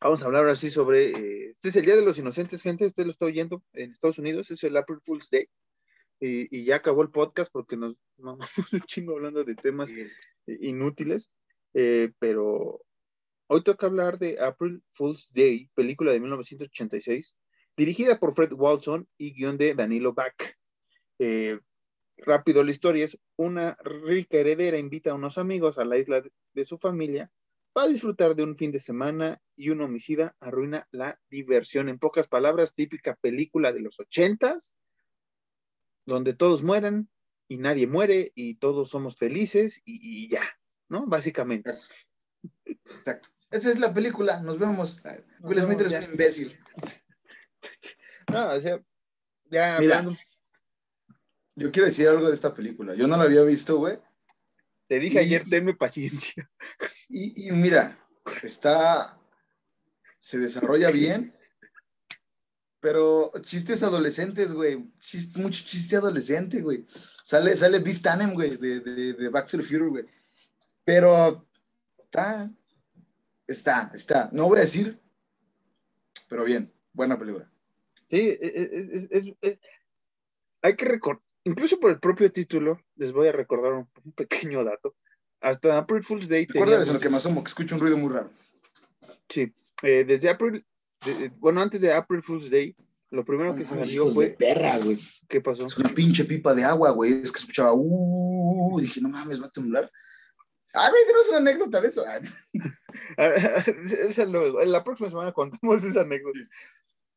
vamos a hablar ahora sí sobre, eh, este es el Día de los Inocentes, gente, usted lo está oyendo en Estados Unidos, es el April Fool's Day, y, ya acabó el podcast porque nos vamos un chingo hablando de temas inútiles, eh, pero hoy toca hablar de April Fool's Day, película de 1986, dirigida por Fred Walton y guion de Danilo Bach. Eh, Rápido la historia es, una rica heredera invita a unos amigos a la isla de su familia para disfrutar de un fin de semana y un homicida arruina la diversión. En pocas palabras, típica película de los ochentas, donde todos mueren y nadie muere y todos somos felices y, ya, ¿no? Básicamente. Exacto. Esa es la película, nos vemos. Will Smith es un imbécil. No, o sea, ya hablando yo quiero decir algo de esta película. Yo no la había visto, güey. Te dije ayer, tenme paciencia. Y, mira, está. Se desarrolla bien, pero chistes adolescentes, güey. mucho chiste adolescente, güey. Sale, sale Beef Tannen, güey, de, de, Back to the Future, güey. Pero está. Está, está. No voy a decir, pero bien. Buena película. Sí, es, hay que recordar incluso por el propio título, les voy a recordar un, pequeño dato. Hasta April Fool's Day. Recuerda eso, lo que me asomo, que escucho un ruido muy raro. Sí, eh, desde April, bueno, antes de April Fool's Day, lo primero que se me dio fue. De perra, güey. ¿Qué pasó? Es una pinche pipa de agua, güey. Es que escuchaba, uh, dije, no mames, va a temblar. Ah, güey, tenemos una anécdota de eso. esa luego, la próxima semana contamos esa anécdota.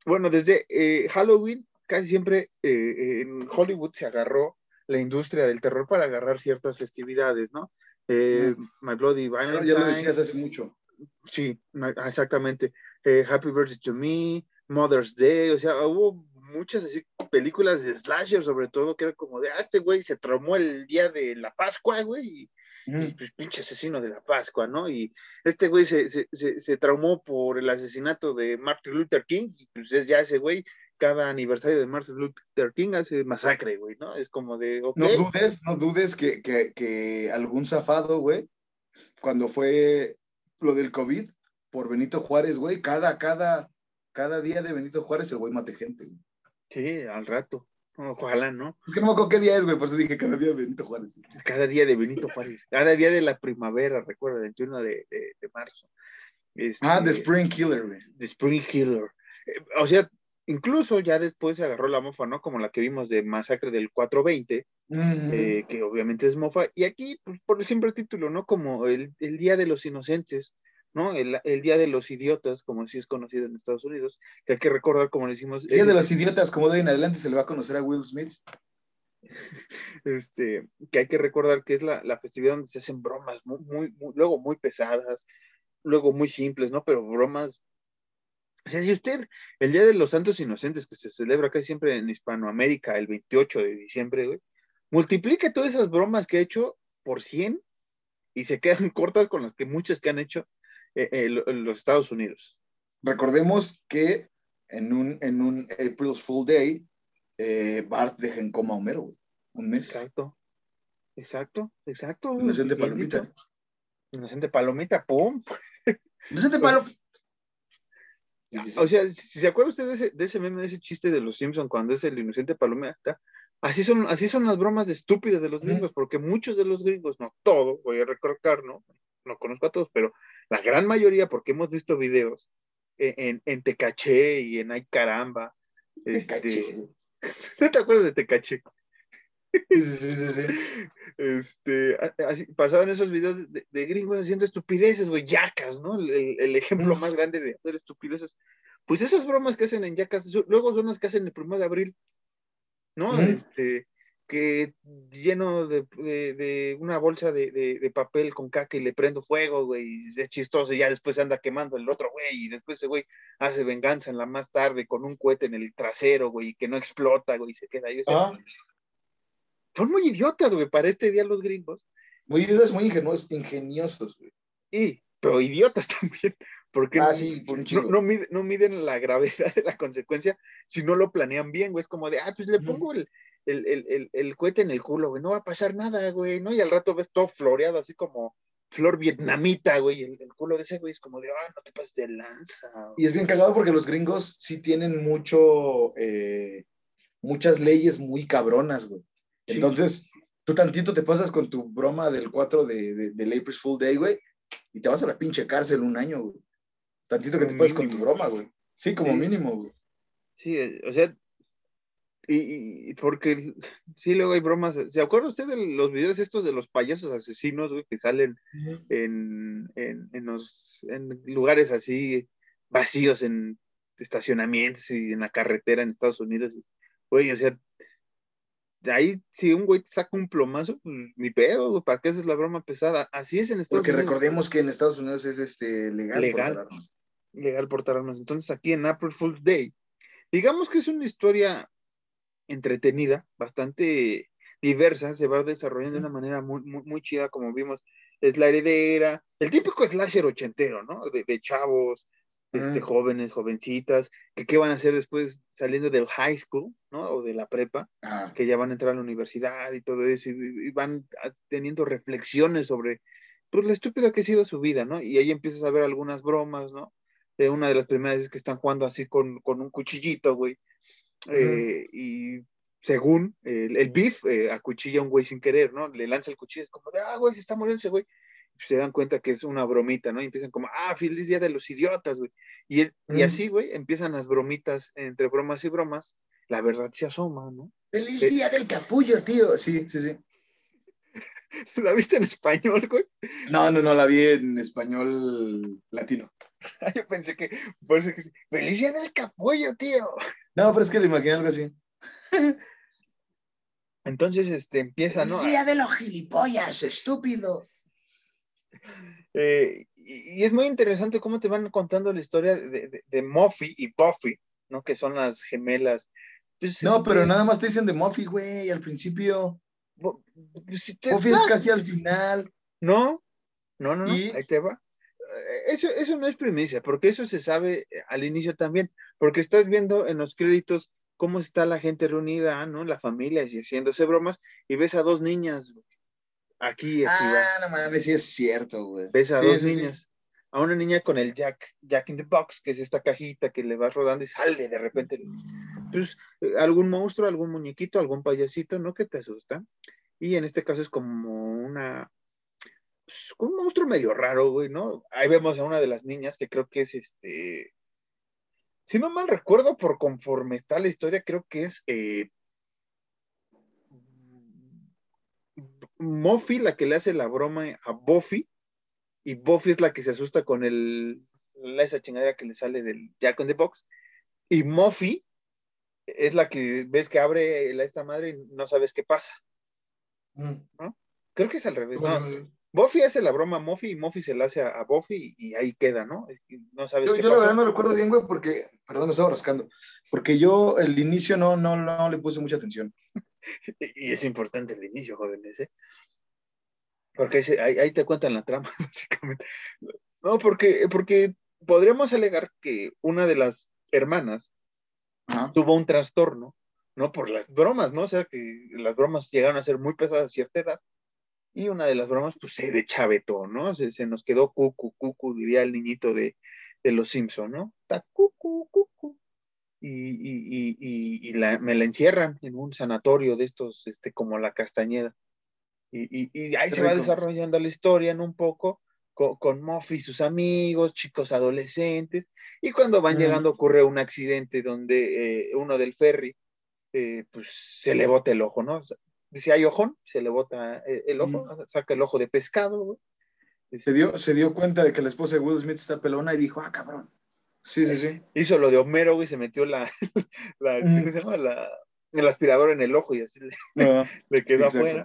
Bueno, desde eh, Halloween casi siempre eh, en Hollywood se agarró la industria del terror para agarrar ciertas festividades, ¿no? Eh, My Bloody Valentine. Ya lo decías hace mucho. Sí, exactamente. Eh, Happy Birthday to Me, Mother's Day, o sea, hubo muchas así películas de slasher sobre todo que era como de, ah, este güey se traumó el día de la Pascua, güey, y, pues pinche asesino de la Pascua, ¿no? Y este güey se, se, se, se, traumó por el asesinato de Martin Luther King, y pues ya ese güey cada aniversario de Martin Luther King hace masacre, güey, ¿no? Es como de. No dudes, no dudes que, que, que algún zafado, güey, cuando fue lo del COVID por Benito Juárez, güey, cada, cada, cada día de Benito Juárez el güey mate gente. Güey. Sí, al rato. Ojalá, ¿no? Es que no me acuerdo qué día es, güey, por eso dije cada día de Benito Juárez. Cada día de Benito Juárez. Cada día de la primavera, recuerda, el 21 de, de, de marzo. ah, The Spring Killer, güey. The Spring Killer. o sea, incluso ya después se agarró la mofa, ¿no? Como la que vimos de Masacre del 420, eh, que obviamente es mofa, y aquí, pues, por el simple título, ¿no? Como el, el Día de los Inocentes, ¿no? El, el, Día de los Idiotas, como así es conocido en Estados Unidos, que hay que recordar, como decimos... El Día de los Idiotas, como de en adelante se le va a conocer a Will Smith. Este, que hay que recordar que es la, la festividad donde se hacen bromas muy, muy, muy, luego muy pesadas, luego muy simples, ¿no? Pero bromas o sea, si usted, el Día de los Santos Inocentes, que se celebra casi siempre en Hispanoamérica el 28 de diciembre, güey, multiplique todas esas bromas que ha hecho por 100 y se quedan cortas con las que muchas que han hecho eh, eh, los Estados Unidos. Recordemos que en un, en un April's Full Day, eh, Bart deja en coma a Homero, un mes. Exacto, exacto, exacto. Inocente Palomita. Inocente Palomita, pum. Inocente Palomita. O sea, si se acuerda usted de ese, de ese meme, de ese chiste de los Simpsons cuando es el inocente palomita, así son, así son las bromas de estúpidas de los gringos, porque muchos de los gringos, no todo, voy a recordar, ¿no? No conozco a todos, pero la gran mayoría, porque hemos visto videos en, en, en Tecaché y en Ay Caramba. Este, ¿No te acuerdas de Tecaché? Sí, sí, sí, sí. Este, así, pasaban esos videos de, de gringos haciendo estupideces, güey, yacas, ¿no? El, el ejemplo más grande de hacer estupideces. Pues esas bromas que hacen en yacas, luego son las que hacen el primero de abril, ¿no? Este, que lleno de, de, de una bolsa de, de, papel con caca y le prendo fuego, güey, es chistoso, y ya después anda quemando el otro güey, y después ese güey hace venganza en la más tarde con un cohete en el trasero, güey, que no explota, güey, y se queda ahí. O sea, ah son muy idiotas, güey, para este día los gringos. Muy idiotas, muy ingenuos, ingeniosos, güey. Y, pero idiotas también, porque ah, sí, no, no, miden, no, miden, la gravedad de la consecuencia si no lo planean bien, güey. Es como de, ah, pues le pongo el, el, el, el, cohete en el culo, güey, no va a pasar nada, güey, ¿no? Y al rato ves todo floreado, así como flor vietnamita, güey, el, el, culo de ese güey es como de, ah, no te pases de lanza. Y es bien cagado porque los gringos sí tienen mucho, eh, muchas leyes muy cabronas, güey. Entonces, tú tantito te pasas con tu broma del 4 de, de, del April's Full Day, güey, y te vas a la pinche cárcel un año, güey. Tantito que te pasas con tu broma, güey. Sí, como sí. mínimo, güey. Sí, o sea, y, y, porque sí, luego hay bromas. ¿Se acuerda usted de los videos estos de los payasos asesinos, güey, que salen uh -huh. en, en, en, los, en lugares así vacíos, en estacionamientos y en la carretera en Estados Unidos? Güey, o sea, ahí si un güey te saca un plomazo, pues ni pedo, güey, ¿para qué haces la broma pesada? Así es en Estados Porque Unidos. Porque recordemos que en Estados Unidos es este legal, legal portar armas. Legal portar armas. Entonces aquí en April Fool's Day, digamos que es una historia entretenida, bastante diversa, se va desarrollando de una manera muy, muy, muy chida, como vimos, es la heredera, el típico slasher ochentero, ¿no? De, de chavos, este, mm. jóvenes, jovencitas, que qué van a hacer después saliendo del high school, ¿no? O de la prepa, ah. que ya van a entrar a la universidad y todo eso, y, y van teniendo reflexiones sobre, pues, lo estúpido que ha sido su vida, ¿no? Y ahí empiezas a ver algunas bromas, ¿no? Eh, una de las primeras es que están jugando así con, con un cuchillito, güey, mm. eh, y según el, el beef, eh, acuchilla a un güey sin querer, ¿no? Le lanza el cuchillo, es como de, ah, güey, se está muriendo ese güey se dan cuenta que es una bromita, ¿no? Y empiezan como, ah, feliz día de los idiotas, güey. Y, es, mm. y así, güey, empiezan las bromitas, entre bromas y bromas, la verdad se asoma, ¿no? Feliz día del capullo, tío. Sí, sí, sí. ¿La viste en español, güey? No, no, no, la vi en español latino. Yo pensé que, por eso que sí. Feliz día del capullo, tío. No, pero es que le imaginé algo así. Entonces, este, empieza, ¿no? Feliz día de los gilipollas, estúpido. Eh, y, y, es muy interesante cómo te van contando la historia de, de, de Muffy y Buffy, ¿no? Que son las gemelas. Entonces, no, pero nada más te dicen de Muffy, güey, al principio. Si te, no. es casi al final. No, no, no, no. ¿Y? ahí te va. Eh, eso, eso no es primicia, porque eso se sabe al inicio también, porque estás viendo en los créditos cómo está la gente reunida, ¿no? La familia y haciéndose bromas, y ves a dos niñas, güey Aquí, aquí ah, no mames, sí es cierto, güey. Ves a sí, dos niñas. Sí. A una niña con el Jack, Jack in the Box, que es esta cajita que le vas rodando y sale de repente. Entonces, algún monstruo, algún muñequito, algún payasito, ¿no? Que te asusta. Y en este caso es como una. Pues, un monstruo medio raro, güey, ¿no? Ahí vemos a una de las niñas que creo que es este. si no mal recuerdo, por conforme está la historia, creo que es eh, Muffy la que le hace la broma a Buffy, y Buffy es la que se asusta con el, esa chingadera que le sale del Jack in the Box, y Muffy es la que ves que abre esta madre y no sabes qué pasa. Mm. Creo que es al revés. Buffy hace la broma a Muffy y Muffy se la hace a, Buffy y, ahí queda, ¿no? No sabes yo, qué yo la verdad no recuerdo bien, güey, porque, perdón, me estaba rascando, porque yo el inicio no, no, no le puse mucha atención. Y es importante el inicio, jóvenes, ¿eh? Porque ahí, te cuentan la trama, básicamente. No, porque, porque podríamos alegar que una de las hermanas tuvo un trastorno, ¿no? Por las bromas, ¿no? O sea, que las bromas llegaron a ser muy pesadas a cierta edad y una de las bromas, pues se de chavetó, ¿no? Se, se, nos quedó cucu, cucu, diría el niñito de, de los Simpson, ¿no? Está cucu, cucu. Y, y, y, y la, me la encierran en un sanatorio de estos, este, como la Castañeda. Y, ahí se va desarrollando la historia en un poco con, con Moffy y sus amigos, chicos adolescentes. Y cuando van llegando ocurre un accidente donde eh, uno del ferry, eh, pues se le bota el ojo, ¿no? si hay ojón, se le bota eh, el, ojo, saca el ojo de pescado. Se dio, se dio cuenta de que la esposa de Will Smith está pelona y dijo, ah, cabrón. Sí, sí, sí. Hizo lo de Homero, güey, se metió la, la, ¿cómo se llama? La, el aspirador en el ojo y así le, quedó afuera.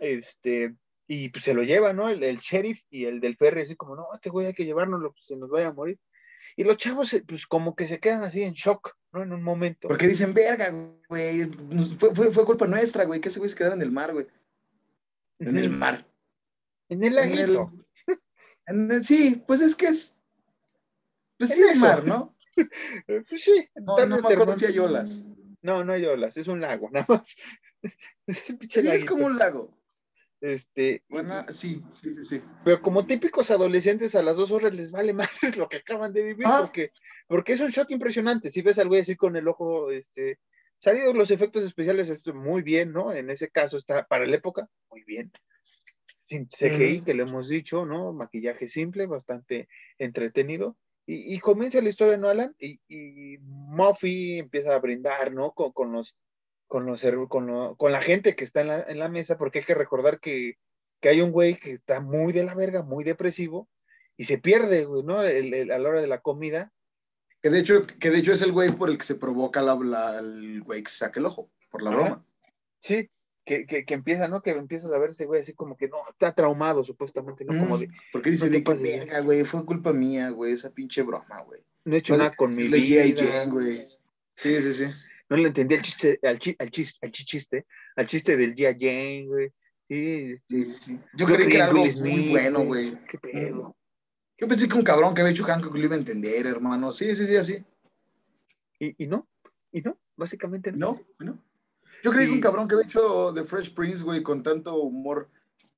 Este, y pues se lo lleva, ¿no? El, el, sheriff y el del ferry, así como, no, este güey hay que llevárnoslo, pues se nos vaya a morir. Y los chavos, eh, pues como que se quedan así en shock, ¿no? En un momento. Porque dicen, verga, güey, fue, fue, fue culpa nuestra, güey, que ese güey se quedara en el mar, güey. En el mar. En el laguito. sí, pues es que es. Pues sí es mar, ¿no? pues sí. No, no me acuerdo si hay olas. No, no hay olas, es un lago, nada más. sí, es como un lago. Este, bueno, sí, sí, sí, sí. Pero como típicos adolescentes, a las dos horas les vale más lo que acaban de vivir, ah. porque, porque es un shock impresionante. Si ves al güey así con el ojo, este, salidos los efectos especiales, esto muy bien, ¿no? En ese caso está, para la época, muy bien. Sin CGI, que lo hemos dicho, ¿no? Maquillaje simple, bastante entretenido. Y, comienza la historia, ¿no, Alan? Y, y Muffy empieza a brindar, ¿no? Con, con los con, los, con, con la gente que está en la, en la, mesa, porque hay que recordar que, que, hay un güey que está muy de la verga, muy depresivo, y se pierde, ¿no? El, a la hora de la comida. Que de hecho, que de hecho es el güey por el que se provoca la, el güey que saca el ojo, por la broma. Sí, que, que, que, empieza, ¿no? Que empiezas a ver ese güey así como que no, está traumado supuestamente, ¿no? Como mm, de, porque dice, de qué verga, güey, fue culpa mía, güey, esa pinche broma, güey. No he hecho nada con mi vida. güey. Sí, sí, sí no le entendí al chiste, al, al, chiste, al chiste, al chiste del Gia Jane, güey. Sí, sí, sí. Yo, creí que era algo muy bueno, güey. Qué pedo. Yo pensé que un cabrón que había hecho Hancock lo iba a entender, hermano. Sí, sí, sí, así. Y, y no, y no, básicamente no. No, no. Yo creí que un cabrón que había hecho The Fresh Prince, güey, con tanto humor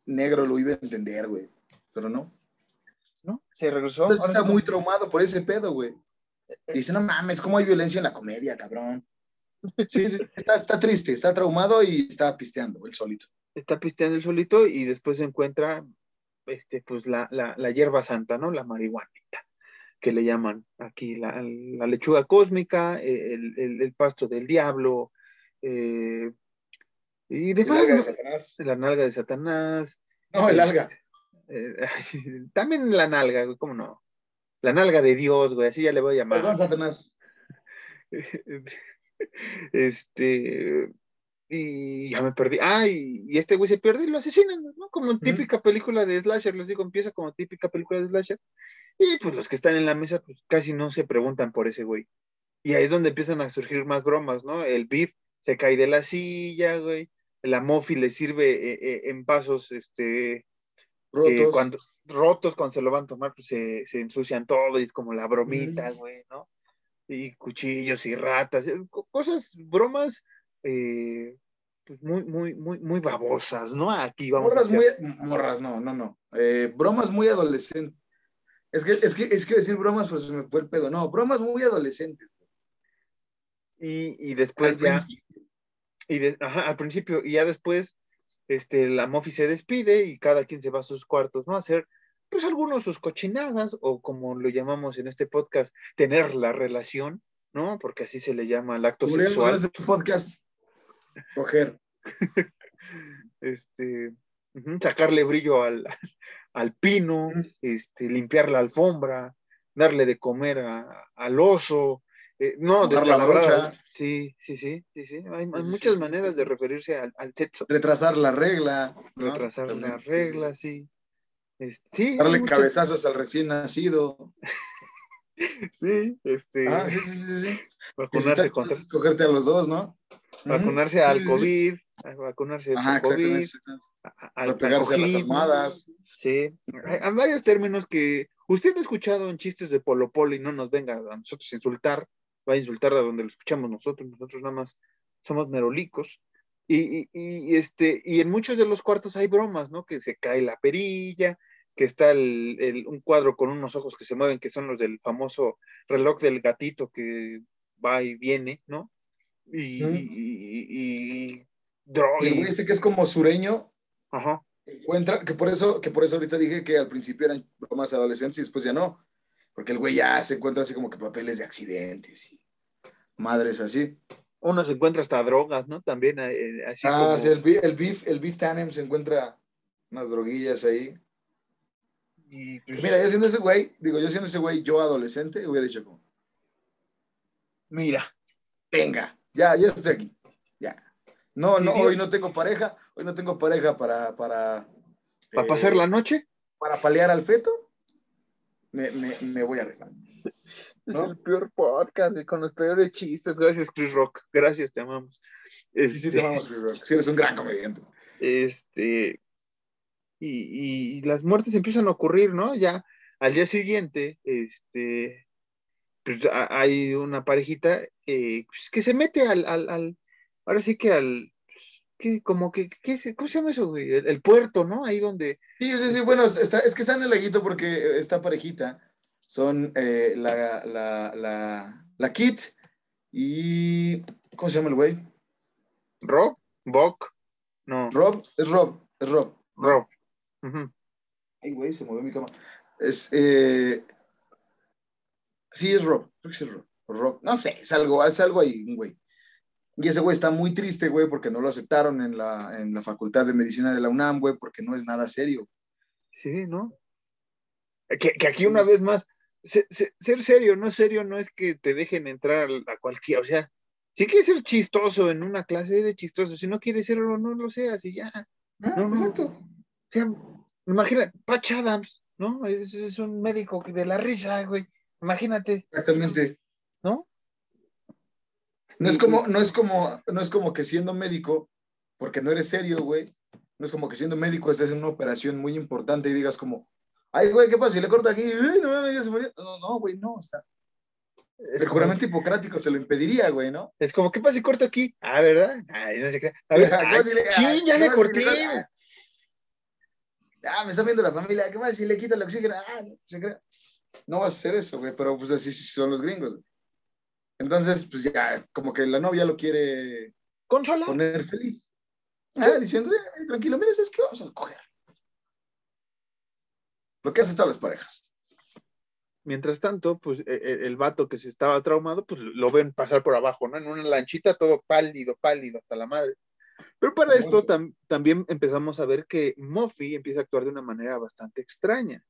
negro lo iba a entender, güey. Pero no. ¿No? Se regresó. Entonces está muy traumado por ese pedo, güey. Dice, no mames, ¿cómo hay violencia en la comedia, cabrón? Sí, está, triste, está traumado y está pisteando el solito. Está pisteando el solito y después se encuentra este, pues, la, hierba santa, ¿no? La marihuanita, que le llaman aquí, la, lechuga cósmica, eh, el, pasto del diablo, eh, y demás. La nalga de Satanás. La nalga de Satanás. No, el alga. Eh, también la nalga, ¿cómo no? La nalga de Dios, güey, así ya le voy a llamar. Perdón, Satanás. este, y ya me perdí. Ah, y, este güey se pierde y lo asesinan, ¿no? Como típica película de slasher, les digo, empieza como típica película de slasher. Y pues los que están en la mesa, pues casi no se preguntan por ese güey. Y ahí es donde empiezan a surgir más bromas, ¿no? El beef se cae de la silla, güey. La mofi le sirve eh, eh, en pasos, este, rotos. cuando, rotos, cuando se lo van a tomar, pues se, ensucian todo y es como la bromita, güey, ¿no? y cuchillos y ratas, eh, cosas, bromas eh, pues muy, muy, muy, muy babosas, ¿no? Aquí vamos morras muy, morras, no, no, no. Eh, bromas muy adolescentes. Es que, es que, es que decir bromas, pues me fue el pedo. No, bromas muy adolescentes. Y, y después ya. Y ajá, al principio, y ya después, este, la Mofi se despide y cada quien se va a sus cuartos, ¿no? A hacer pues algunos sus cochinadas o como lo llamamos en este podcast, tener la relación, ¿no? Porque así se le llama al acto sexual. este podcast. Coger. Este, sacarle brillo al, al pino, este, limpiar la alfombra, darle de comer a- al oso. Eh, no, Mojar la brocha. Sí, sí, sí, sí, sí. Hay, muchas sí, maneras sí, de referirse al, al sexo. Retrasar la regla. ¿no? Retrasar También. las reglas, sí. Sí, Darle muchas- cabezazos al recién nacido. Sí, este, Ah, sí, sí, sí, vacunarse contra, escogerte a los dos, ¿no? vacunarse al. COVID, vacunarse Ajá, COVID, exactamente. exactamente. al pegarse a las almohadas. Sí, hay, hay varios términos que usted ha escuchado en chistes de Polo Polo y no nos venga a nosotros a insultar, va a insultar a donde lo escuchamos nosotros, nosotros nada más somos merolicos. Y, y, y, este, y en muchos de los cuartos hay bromas, ¿no? Que se cae la perilla, que está el, el- un cuadro con unos ojos que se mueven, que son los del famoso reloj del gatito que va y viene, ¿no? Y, Ujú. y, y- el güey este que es como sureño, ajá. encuentra, que por eso, que por eso ahorita dije que al principio eran bromas adolescentes y después ya no. Porque el güey ya se encuentra así como que papeles de accidentes y madres así. uno se encuentra hasta drogas, ¿no? También eh, así ah, como... sí, el, el beef, el beef tanem se encuentra unas droguillas ahí. y, pues, Mira, yo siendo ese güey, digo, yo siendo ese güey, yo adolescente, hubiera dicho como, mira, venga, ya, ya estoy aquí, ya. No, no, hoy no tengo pareja, hoy no tengo pareja para, para, para eh, pasar la noche, para paliar al feto, me, me, me voy a rifar. es el peor podcast, con los peores chistes. Gracias, Chris Rock. Gracias, te amamos. Sí, sí, Este, te vamos, Free Rock. Sí, eres un gran comediante. este, y, y- y las muertes empiezan a ocurrir, ¿no? Ya al día siguiente, este, pues a- hay una parejita eh, pues, que se mete al, al, al- ahora sí que al, que como que, ¿qué ¿cómo se llama eso, güey? El, el puerto, ¿no? Ahí donde, Sí, sí, sí, bueno, está, es que está en el laguito porque esta parejita son eh, la, la, la, la Kit y. ¿Cómo se llama el güey? Rob, Buck, no, Rob, es Rob, es Rob. Rob. Ay, güey, se movió mi cama. Es, eh, sí, es Rob, creo que es Rob. Rob. No sé, es algo, es algo ahí, güey. Y ese güey está muy triste, güey, porque no lo aceptaron en la, en la Facultad de Medicina de la UNAM, güey, porque no es nada serio. Sí, ¿no? Que, que aquí una vez más, se- se- ser serio, no serio, no es que te dejen entrar a cualquier, o sea, si quieres ser chistoso en una clase, eres chistoso, si no quieres serlo, no lo seas y ya. Ah, No, no. Exacto. O sea, imagina, Patch Adams, ¿no? Es, es un médico de la risa, güey. Imagínate, Exactamente. ¿No? Es como, no es como, no es como que siendo médico, porque no eres serio, güey. No es como que siendo médico estés en una operación muy importante y digas como, ay, güey, ¿qué pasa? Si le corto aquí, "Ay, no ya se murió. No, no, güey, no, está. Es El como, juramento hipocrático te lo impediría, güey, ¿no? es como, ¿qué pasa si corto aquí? Ah, ¿verdad? Ay, no se cree. A ver, ¿Qué ay, si le- sí, ya ¿qué le si corté. Ah, me está viendo la familia, ¿qué pasa si le quito el oxígeno? Ah, no, se cree. No vas a hacer eso, güey, pero pues así son los gringos. güey. Entonces, pues ya, como que la novia lo quiere Consola. poner feliz. Ah, diciéndole, "Ay, tranquilo, mira, es que vamos a coger. Lo que hacen todas las parejas. Mientras tanto, pues e- e- el, vato que se estaba traumado, pues lo ven pasar por abajo, ¿no? En una lanchita todo pálido, pálido, hasta la madre. Pero para Muy esto tam- también empezamos a ver que Muffy empieza a actuar de una manera bastante extraña.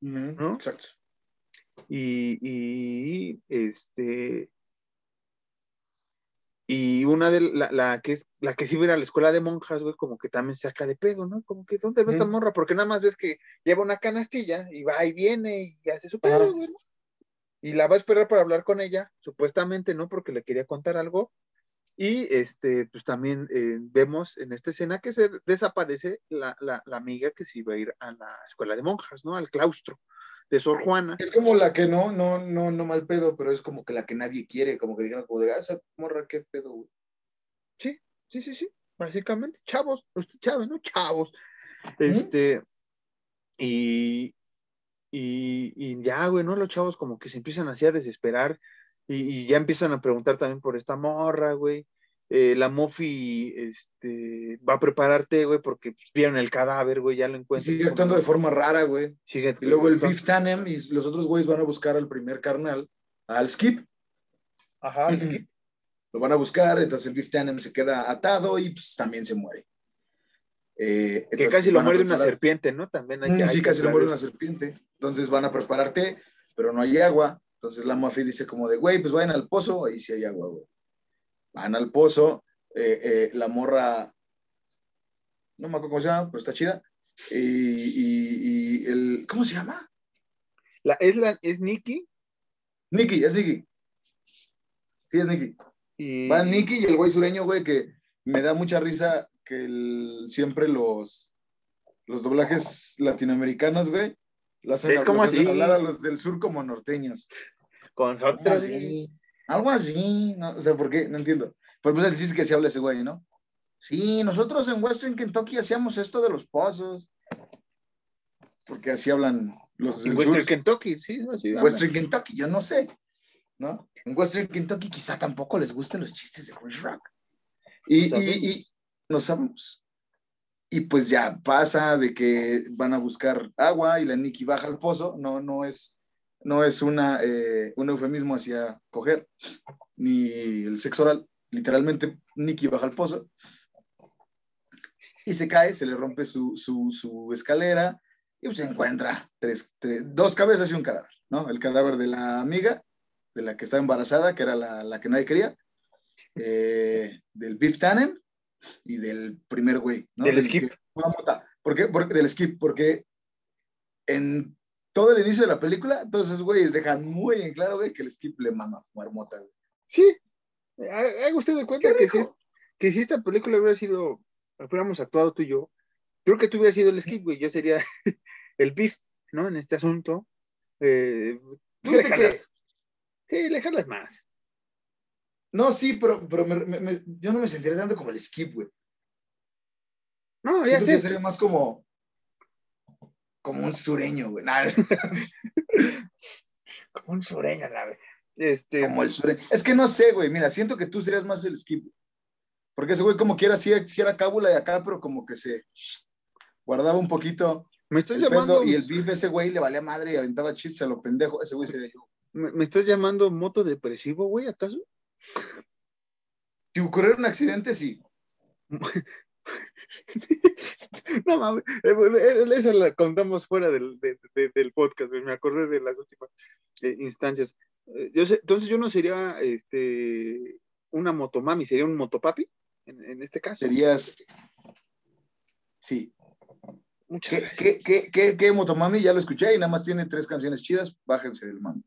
¿No? Exacto. Y, y, este. Y una de la, la que es la que sí va a ir a la escuela de monjas, güey, como que también se saca de pedo, ¿no? Como que ¿dónde va esta Ujú. morra? Porque nada más ves que lleva una canastilla y va y viene y hace su pedo, güey, ¿no? Y la va a esperar para hablar con ella, supuestamente, ¿no? Porque le quería contar algo. Y este, pues también eh, vemos en esta escena que se desaparece la, la, la amiga que se iba a ir a la escuela de monjas, ¿no? Al claustro de Sor Juana. Es como la que no, no, no, no mal pedo, pero es como que la que nadie quiere, como que dijeron, como de, ah, esa morra, qué pedo, güey. Sí, sí, sí, sí. Básicamente, chavos, usted sabe, ¿no? Chavos. Este, y, y, y ya, güey, ¿no? Los chavos como que se empiezan así a desesperar y, y ya empiezan a preguntar también por esta morra, güey. Eh, la Mofi este, va a prepararte, güey, porque pues, vieron el cadáver, güey, ya lo encuentran. sigue actuando de forma rara, güey. Sigue Y luego el Beef Tanem y los otros güeyes van a buscar al primer carnal, al Skip. Ajá, el skip. Lo van a buscar, entonces el Biff Tannen se queda atado y pues también se muere. Eh, Que casi lo muerde una preparar- serpiente, ¿no? También hay Mm, que. hay sí, casi lo muerde una serpiente. Entonces van a preparar té, pero no hay agua. Entonces la Mafi dice como de, güey, pues vayan al pozo, ahí sí hay agua, güey. Van al pozo, eh, eh, la morra, no me acuerdo cómo se llama, pero está chida. Y, y- y el, ¿cómo se llama? La, es, la, es Nikki Nicky, es Nicky. Sí, es Nicky. y. Va Nicky y el güey sureño, güey, que me da mucha risa que el- siempre los, los doblajes latinoamericanos, güey, lo hacen, Es como los hacen así. hablar a los del sur como norteños. Con nosotros. así. Algo así, ¿no? O sea, ¿por qué? No entiendo. Pues, pues el chiste que se habla ese güey, ¿no? Sí, nosotros en Western Kentucky hacíamos esto de los pozos. Porque así hablan los En Western sur. Kentucky, sí, ¿no? Sí, Western Kentucky, yo no sé, ¿no? En Western Kentucky quizá tampoco les gusten los chistes de Chris Rock. Y, No y, y no sabemos. Y pues ya pasa de que van a buscar agua y la Nikki baja al pozo. No, no es, no es una, eh, un eufemismo hacia coger, ni el sexo oral. Literalmente, Nikki baja al pozo y se cae, se le rompe su, su, su escalera y se encuentra tres, tres- dos cabezas y un cadáver, ¿no? El cadáver de la amiga, de la que estaba embarazada, que era la, la que nadie quería, eh, del Beef Tannen y del primer güey, ¿no? Del Skip. que fue a mota. ¿Por qué? Porque, del Skip, porque en todo el inicio de la película, todos esos güeyes dejan muy en claro, güey, que el Skip le mama fumar mota, güey. Sí. Ha- Haga usted de cuenta ¡Qué que si, que si esta película hubiera sido, hubiéramos actuado tú y yo, creo que tú hubieras sido el skip, güey. Yo sería el beef, ¿no? En este asunto. Eh, tú que- Sí, dejarlas más. No, sí, pero, pero me- me- me- yo no me sentiría tanto como el Skip, güey. No, ya Siento que sería más como, como un sureño, güey. Nah, Como un sureño, la ve- Este, como el sureño. Es que no sé, güey. Mira, siento que tú serías más el Skip. Porque ese güey, como quiera, sí, sí era cábula y acá, pero como que se guardaba un poquito me estás el llamando, y el beef, ese güey le valía madre y aventaba chistes a lo pendejo. Ese güey sería yo. me, me estás llamando moto depresivo, güey, ¿acaso? Si ocurriera un accidente, sí. No mames, eh, eh, esa la contamos fuera del, de- de- del podcast, me acordé de las últimas eh, instancias. Yo sé, entonces yo no sería este una motomami, sería un motopapi en, en este caso. Serías. Sí. Muchas ¿Qué, gracias. qué, qué Motomami? Ya lo escuché y nada más tiene tres canciones chidas. Bájense del mami.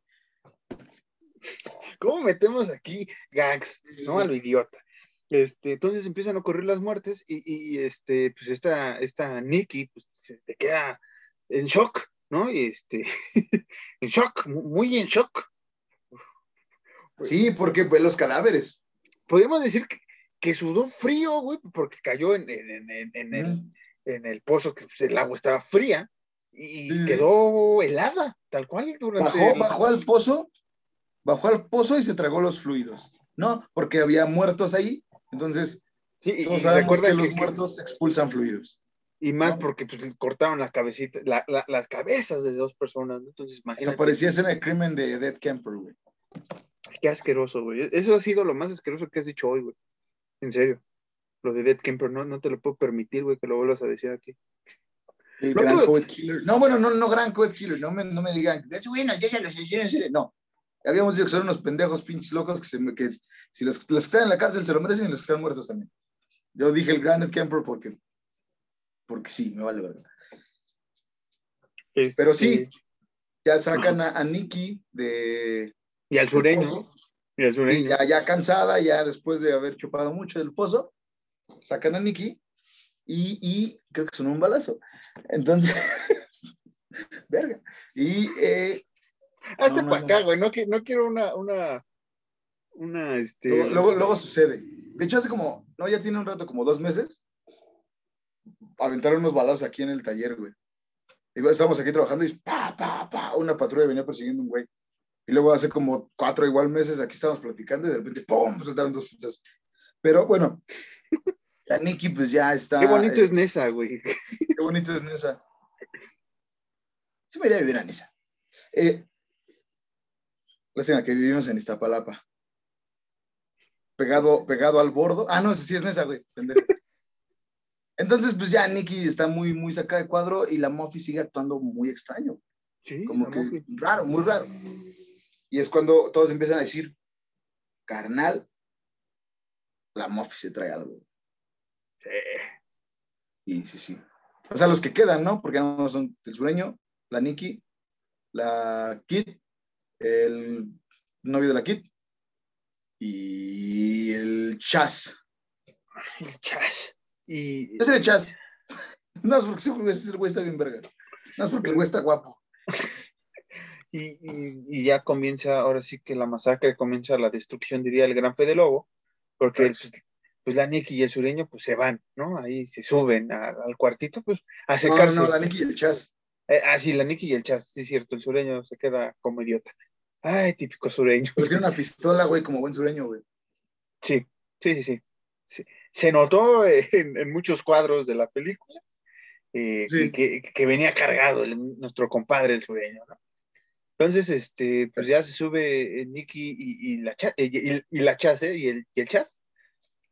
¿Cómo metemos aquí gags? ¿No? A lo idiota. Este, entonces empiezan a ocurrir las muertes y, y, este, pues esta, esta Nikki pues, se te queda en shock, ¿no? Y este, en shock, mu- muy en shock. Sí, porque ve los cadáveres. Podríamos decir que, que sudó frío, güey, porque cayó en, en- en- en el, Mm. en el pozo, que pues, el agua estaba fría y quedó helada, tal cual durante Bajó, el- bajó al pozo, bajó al pozo y se tragó los fluidos. No, porque había muertos ahí. Entonces, Sí, y- todos sabemos que los que- muertos expulsan fluidos. Y más ¿no? porque pues, cortaron la cabecita, la- la- las cabezas de dos personas, ¿no? Entonces, imagínate. parecía en el crimen de Dead Camper, güey. Qué asqueroso, güey. Eso ha sido lo más asqueroso que has dicho hoy, güey. En serio. Lo de Dead Camper, no, no te lo puedo permitir, güey, que lo vuelvas a decir aquí. El gran Code Killer. No, bueno, no, no gran Code Killer. No me, no me digan, es bueno, ya, ya en serie". No. Habíamos dicho que son unos pendejos pinches locos que, se, que si los, los que están en la cárcel se lo merecen y los que están muertos también. Yo dije el Grand Camper porque, porque sí, me vale verdad. Pero sí. Este, Ya sacan a, a Nikki de, Y al sureño. Y al y sureño. ya, ya cansada, ya después de haber chupado mucho del pozo, sacan a Nikki y, y creo que sonó un balazo. Entonces, verga. Y eh, Hazte no, no, para acá, güey. No, no quiero una, una, una, este. luego, luego, luego sucede. De hecho, hace como, no, ya tiene un rato, como dos meses, aventaron unos balazos aquí en el taller, güey. Y estábamos aquí trabajando y pa, pa, pa, una patrulla venía persiguiendo un güey. Y luego hace como cuatro igual meses aquí estábamos platicando y de repente, ¡pum! soltaron dos putas. Pero bueno, la Nikki pues ya está. Qué bonito eh, es Nesa, güey. Qué bonito es Nesa. Sí me iría a vivir a Nesa. Eh, lástima que vivimos en Iztapalapa. pegado, pegado al bordo. Ah, no, sí es Nesa, güey, pendejo. Entonces, pues ya Nicky está muy, muy sacada de cuadro y la Muffy sigue actuando muy extraño. Sí, Como que Muffy. raro, muy raro. Y es cuando todos empiezan a decir, carnal, la Muffy se trae algo. Sí. Y sí, sí. O sea, los que quedan, ¿no? Porque no son el sureño, la Nikki, la Kid, el novio de la Kid y el Chas. El chas. Y es el Chas. No, es porque ese güey- está bien verga. No es porque el güey está guapo. Y, y- y ya comienza, ahora sí que la masacre, comienza la destrucción, diría el gran Fede Lobo, porque pues, pues la Nicky y el sureño pues se van, ¿no? Ahí se suben a- al cuartito, pues a No, secarse. no, la Nikki y el Chas. Eh, ah, sí, la Nicky y el Chas, sí es cierto, el sureño se queda como idiota. Ay, típico sureño. Porque tiene una pistola, güey, como buen sureño, güey. Sí, sí, sí, sí. Sí. Se notó eh, en, en muchos cuadros de la película eh, Sí. que, que venía cargado el- nuestro compadre el sureño, ¿no? Entonces, este, pues ya se sube eh, Nicky y, y la cha- eh, y, y- la Chas, ¿eh? y, el, y el Chas.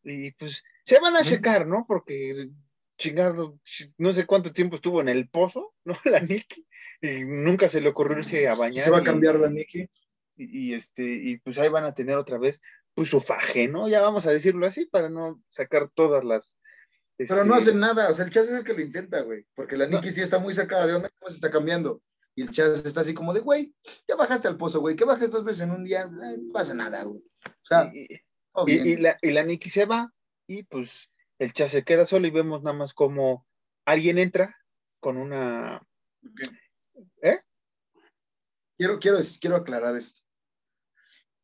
Y pues se van a checar, ¿no? Porque chingado, ch- no sé cuánto tiempo estuvo en el pozo, ¿no? La Nicky. Y nunca se le ocurrió irse a bañar. Se va a y- cambiar la Nikki. y, y, este, y pues ahí van a tener otra vez pues su faje, ¿no? Ya vamos a decirlo así para no sacar todas las. Pero no este, hacen nada, o sea, el Chas es el que lo intenta, güey, porque la No. Nikki sí está muy sacada de onda, cómo se está cambiando. Y el Chas está así como de, güey, ya bajaste al pozo, güey, que bajes dos veces en un día, Eh, no pasa nada, güey. O sea, y la, y la Nikki se va y pues el Chas se queda solo y vemos nada más como alguien entra con una. ¿Eh? Quiero, quiero, quiero aclarar esto.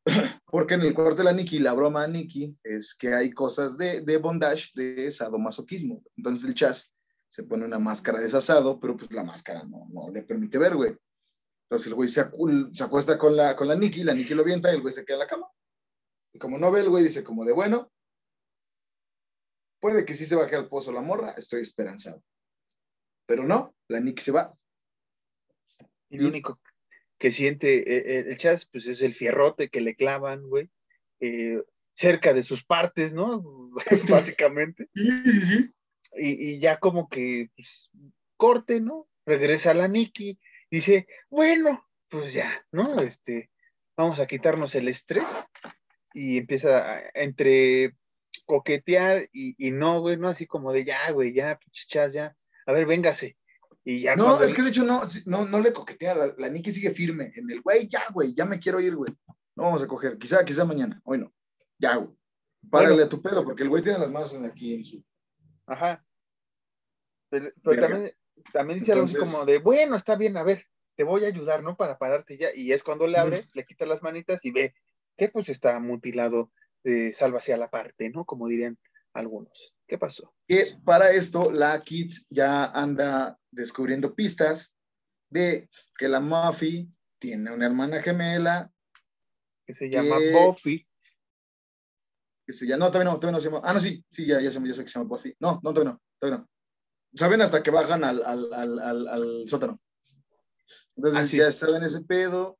Porque en el cuarto de la Nikki, la broma a Nikki es que hay cosas de, de bondage, de sadomasoquismo. Entonces el Chas se pone una máscara de asado, pero pues la máscara no, no le permite ver, güey. Entonces el güey se, se acuesta con la, con la Nikki, la Nikki lo avienta y el güey se queda en la cama. Y como no ve, el güey dice como de, bueno, puede que sí se baje al pozo la morra, estoy esperanzado. Pero no, la Nikki se va. Y lo único que siente eh, eh, el Chas, pues es el fierrote que le clavan, güey, eh, cerca de sus partes, ¿no? Básicamente. y, y ya como que pues, corte, ¿no? Regresa la Nikki, dice, bueno, pues ya, ¿no? Este, vamos a quitarnos el estrés y empieza a- entre coquetear y, y no, güey, ¿no? Así como de ya, güey, ya, chichas, ya, a ver, véngase. Y ya No, cuando- es que de hecho no, no, no le coquetea, la, la Nikki sigue firme en el, güey, ya, güey, ya me quiero ir, güey. No vamos a coger, quizá, quizá mañana, hoy no. Ya, güey. Párale Bueno. a tu pedo, porque el güey tiene las manos en aquí en su... Ajá. Pero, también, también dice algo así como de, bueno, está bien, a ver, te voy a ayudar, ¿no? Para pararte ya. Y es cuando le abre, le quita las manitas y ve que pues está mutilado, eh, sálvase a la parte, ¿no? Como dirían algunos. ¿Qué pasó? Que para esto la Kit ya anda descubriendo pistas de que la Muffy tiene una hermana gemela Que se llama Que- Buffy. que se llama, no, todavía no, todavía no se llama, ah, no, sí, sí, ya, ya, sé, ya sé que se llama Buffy. No, no, todavía no, todavía no. Saben hasta que bajan al, al, al, al, al sótano. Entonces Ah, sí. ya saben ese pedo.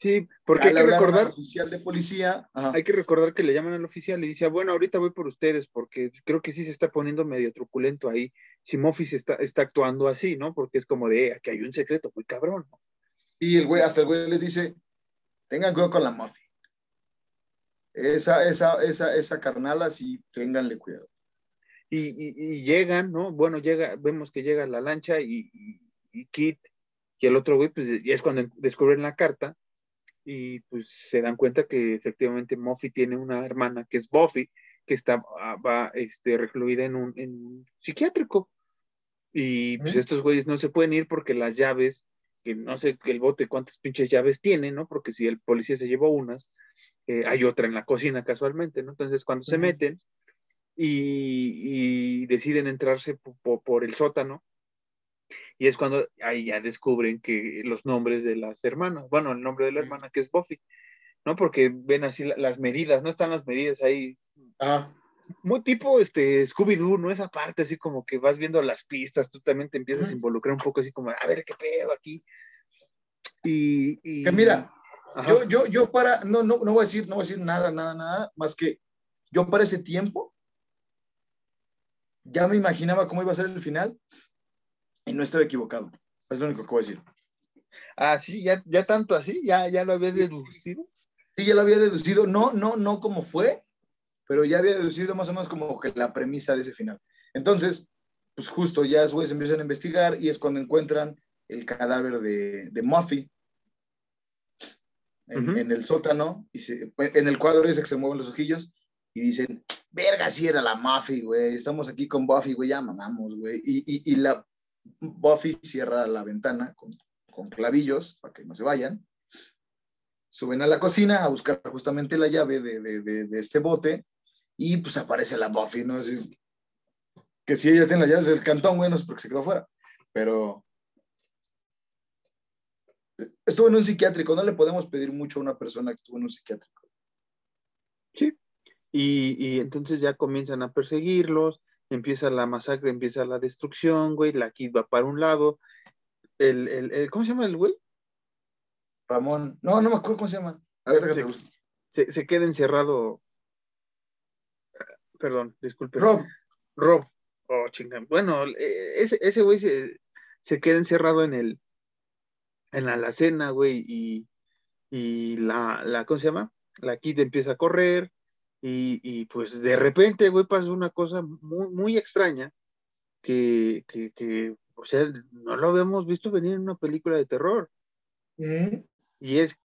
Sí, porque hay que al recordar, oficial de policía. Ajá. hay que recordar que le llaman al oficial y dice, "Ah, bueno, ahorita voy por ustedes, porque creo que sí se está poniendo medio truculento ahí. Si se está, está actuando así, ¿no? Porque es como de, "Eh, aquí hay un secreto muy cabrón, ¿no? Y el güey, hasta el güey les dice, tengan cuidado con la Muffy. Esa, esa, esa, esa carnala, sí, ténganle cuidado. y, y- y llegan, ¿no? Bueno, llega, vemos que llega la lancha y, y, y Kit y el otro güey, pues y es cuando descubren la carta y pues se dan cuenta que efectivamente Muffy tiene una hermana que es Buffy, que está, ah, va, este, recluida en un, en un psiquiátrico. Y pues estos güeyes no se pueden ir porque las llaves, que no sé que el bote cuántas pinches llaves tiene, ¿no? Porque si el policía se llevó unas, eh, hay otra en la cocina casualmente, ¿no? Entonces cuando se meten y, y deciden entrarse po- po- por, el sótano, y es cuando ahí ya descubren que los nombres de las hermanas, bueno, el nombre de la hermana que es Buffy, ¿no? Porque ven así la- las medidas, no están las medidas ahí, Ajá. muy tipo este Scooby-Doo, ¿no? Esa parte así como que vas viendo las pistas, tú también te empiezas a involucrar un poco así como, a ver qué pedo aquí. Y, y- Que mira, Ajá. yo, yo, yo para, no, no, no voy a decir, no voy a decir nada, nada, nada, más que yo para ese tiempo ya me imaginaba cómo iba a ser el final y no estaba equivocado. Es lo único que voy a decir. Ah, sí, ya, ya tanto así, ya, ya lo habías deducido. Sí, ya lo había deducido, no, no, no como fue, pero ya había deducido más o menos como que la premisa de ese final. Entonces, pues justo ya esos güeyes empiezan a investigar y es cuando encuentran el cadáver de, de Muffy en, el sótano, y en el cuadro dice que se mueven los ojillos y dicen, verga, si era la Muffy, güey, estamos aquí con Buffy, güey, ya mamamos, güey. Y, y, y, la Buffy cierra la ventana con, clavillos para que no se vayan. Suben a la cocina a buscar justamente la llave de, este bote y pues aparece la Buffy, ¿no? Así, que si ella tiene las llaves del cantón, bueno, es porque se quedó fuera. Pero estuvo en un psiquiátrico, no le podemos pedir mucho a una persona que estuvo en un psiquiátrico. Sí, y, entonces ya comienzan a perseguirlos, empieza la masacre, empieza la destrucción, güey, la Kid va para un lado, el, el, ¿cómo se llama el güey? Ramón, no, no me acuerdo cómo se llama. A ver, se, se, se, queda encerrado, perdón, disculpe. Rob. Rob, oh, chingada. Bueno, e, ese, ese güey se, se queda encerrado en el, en la alacena, güey, y, y la, la, ¿cómo se llama? La Kid empieza a correr y, y pues de repente, güey, pasa una cosa muy, muy extraña que, que, que, o sea, no lo habíamos visto venir en una película de terror. Y es...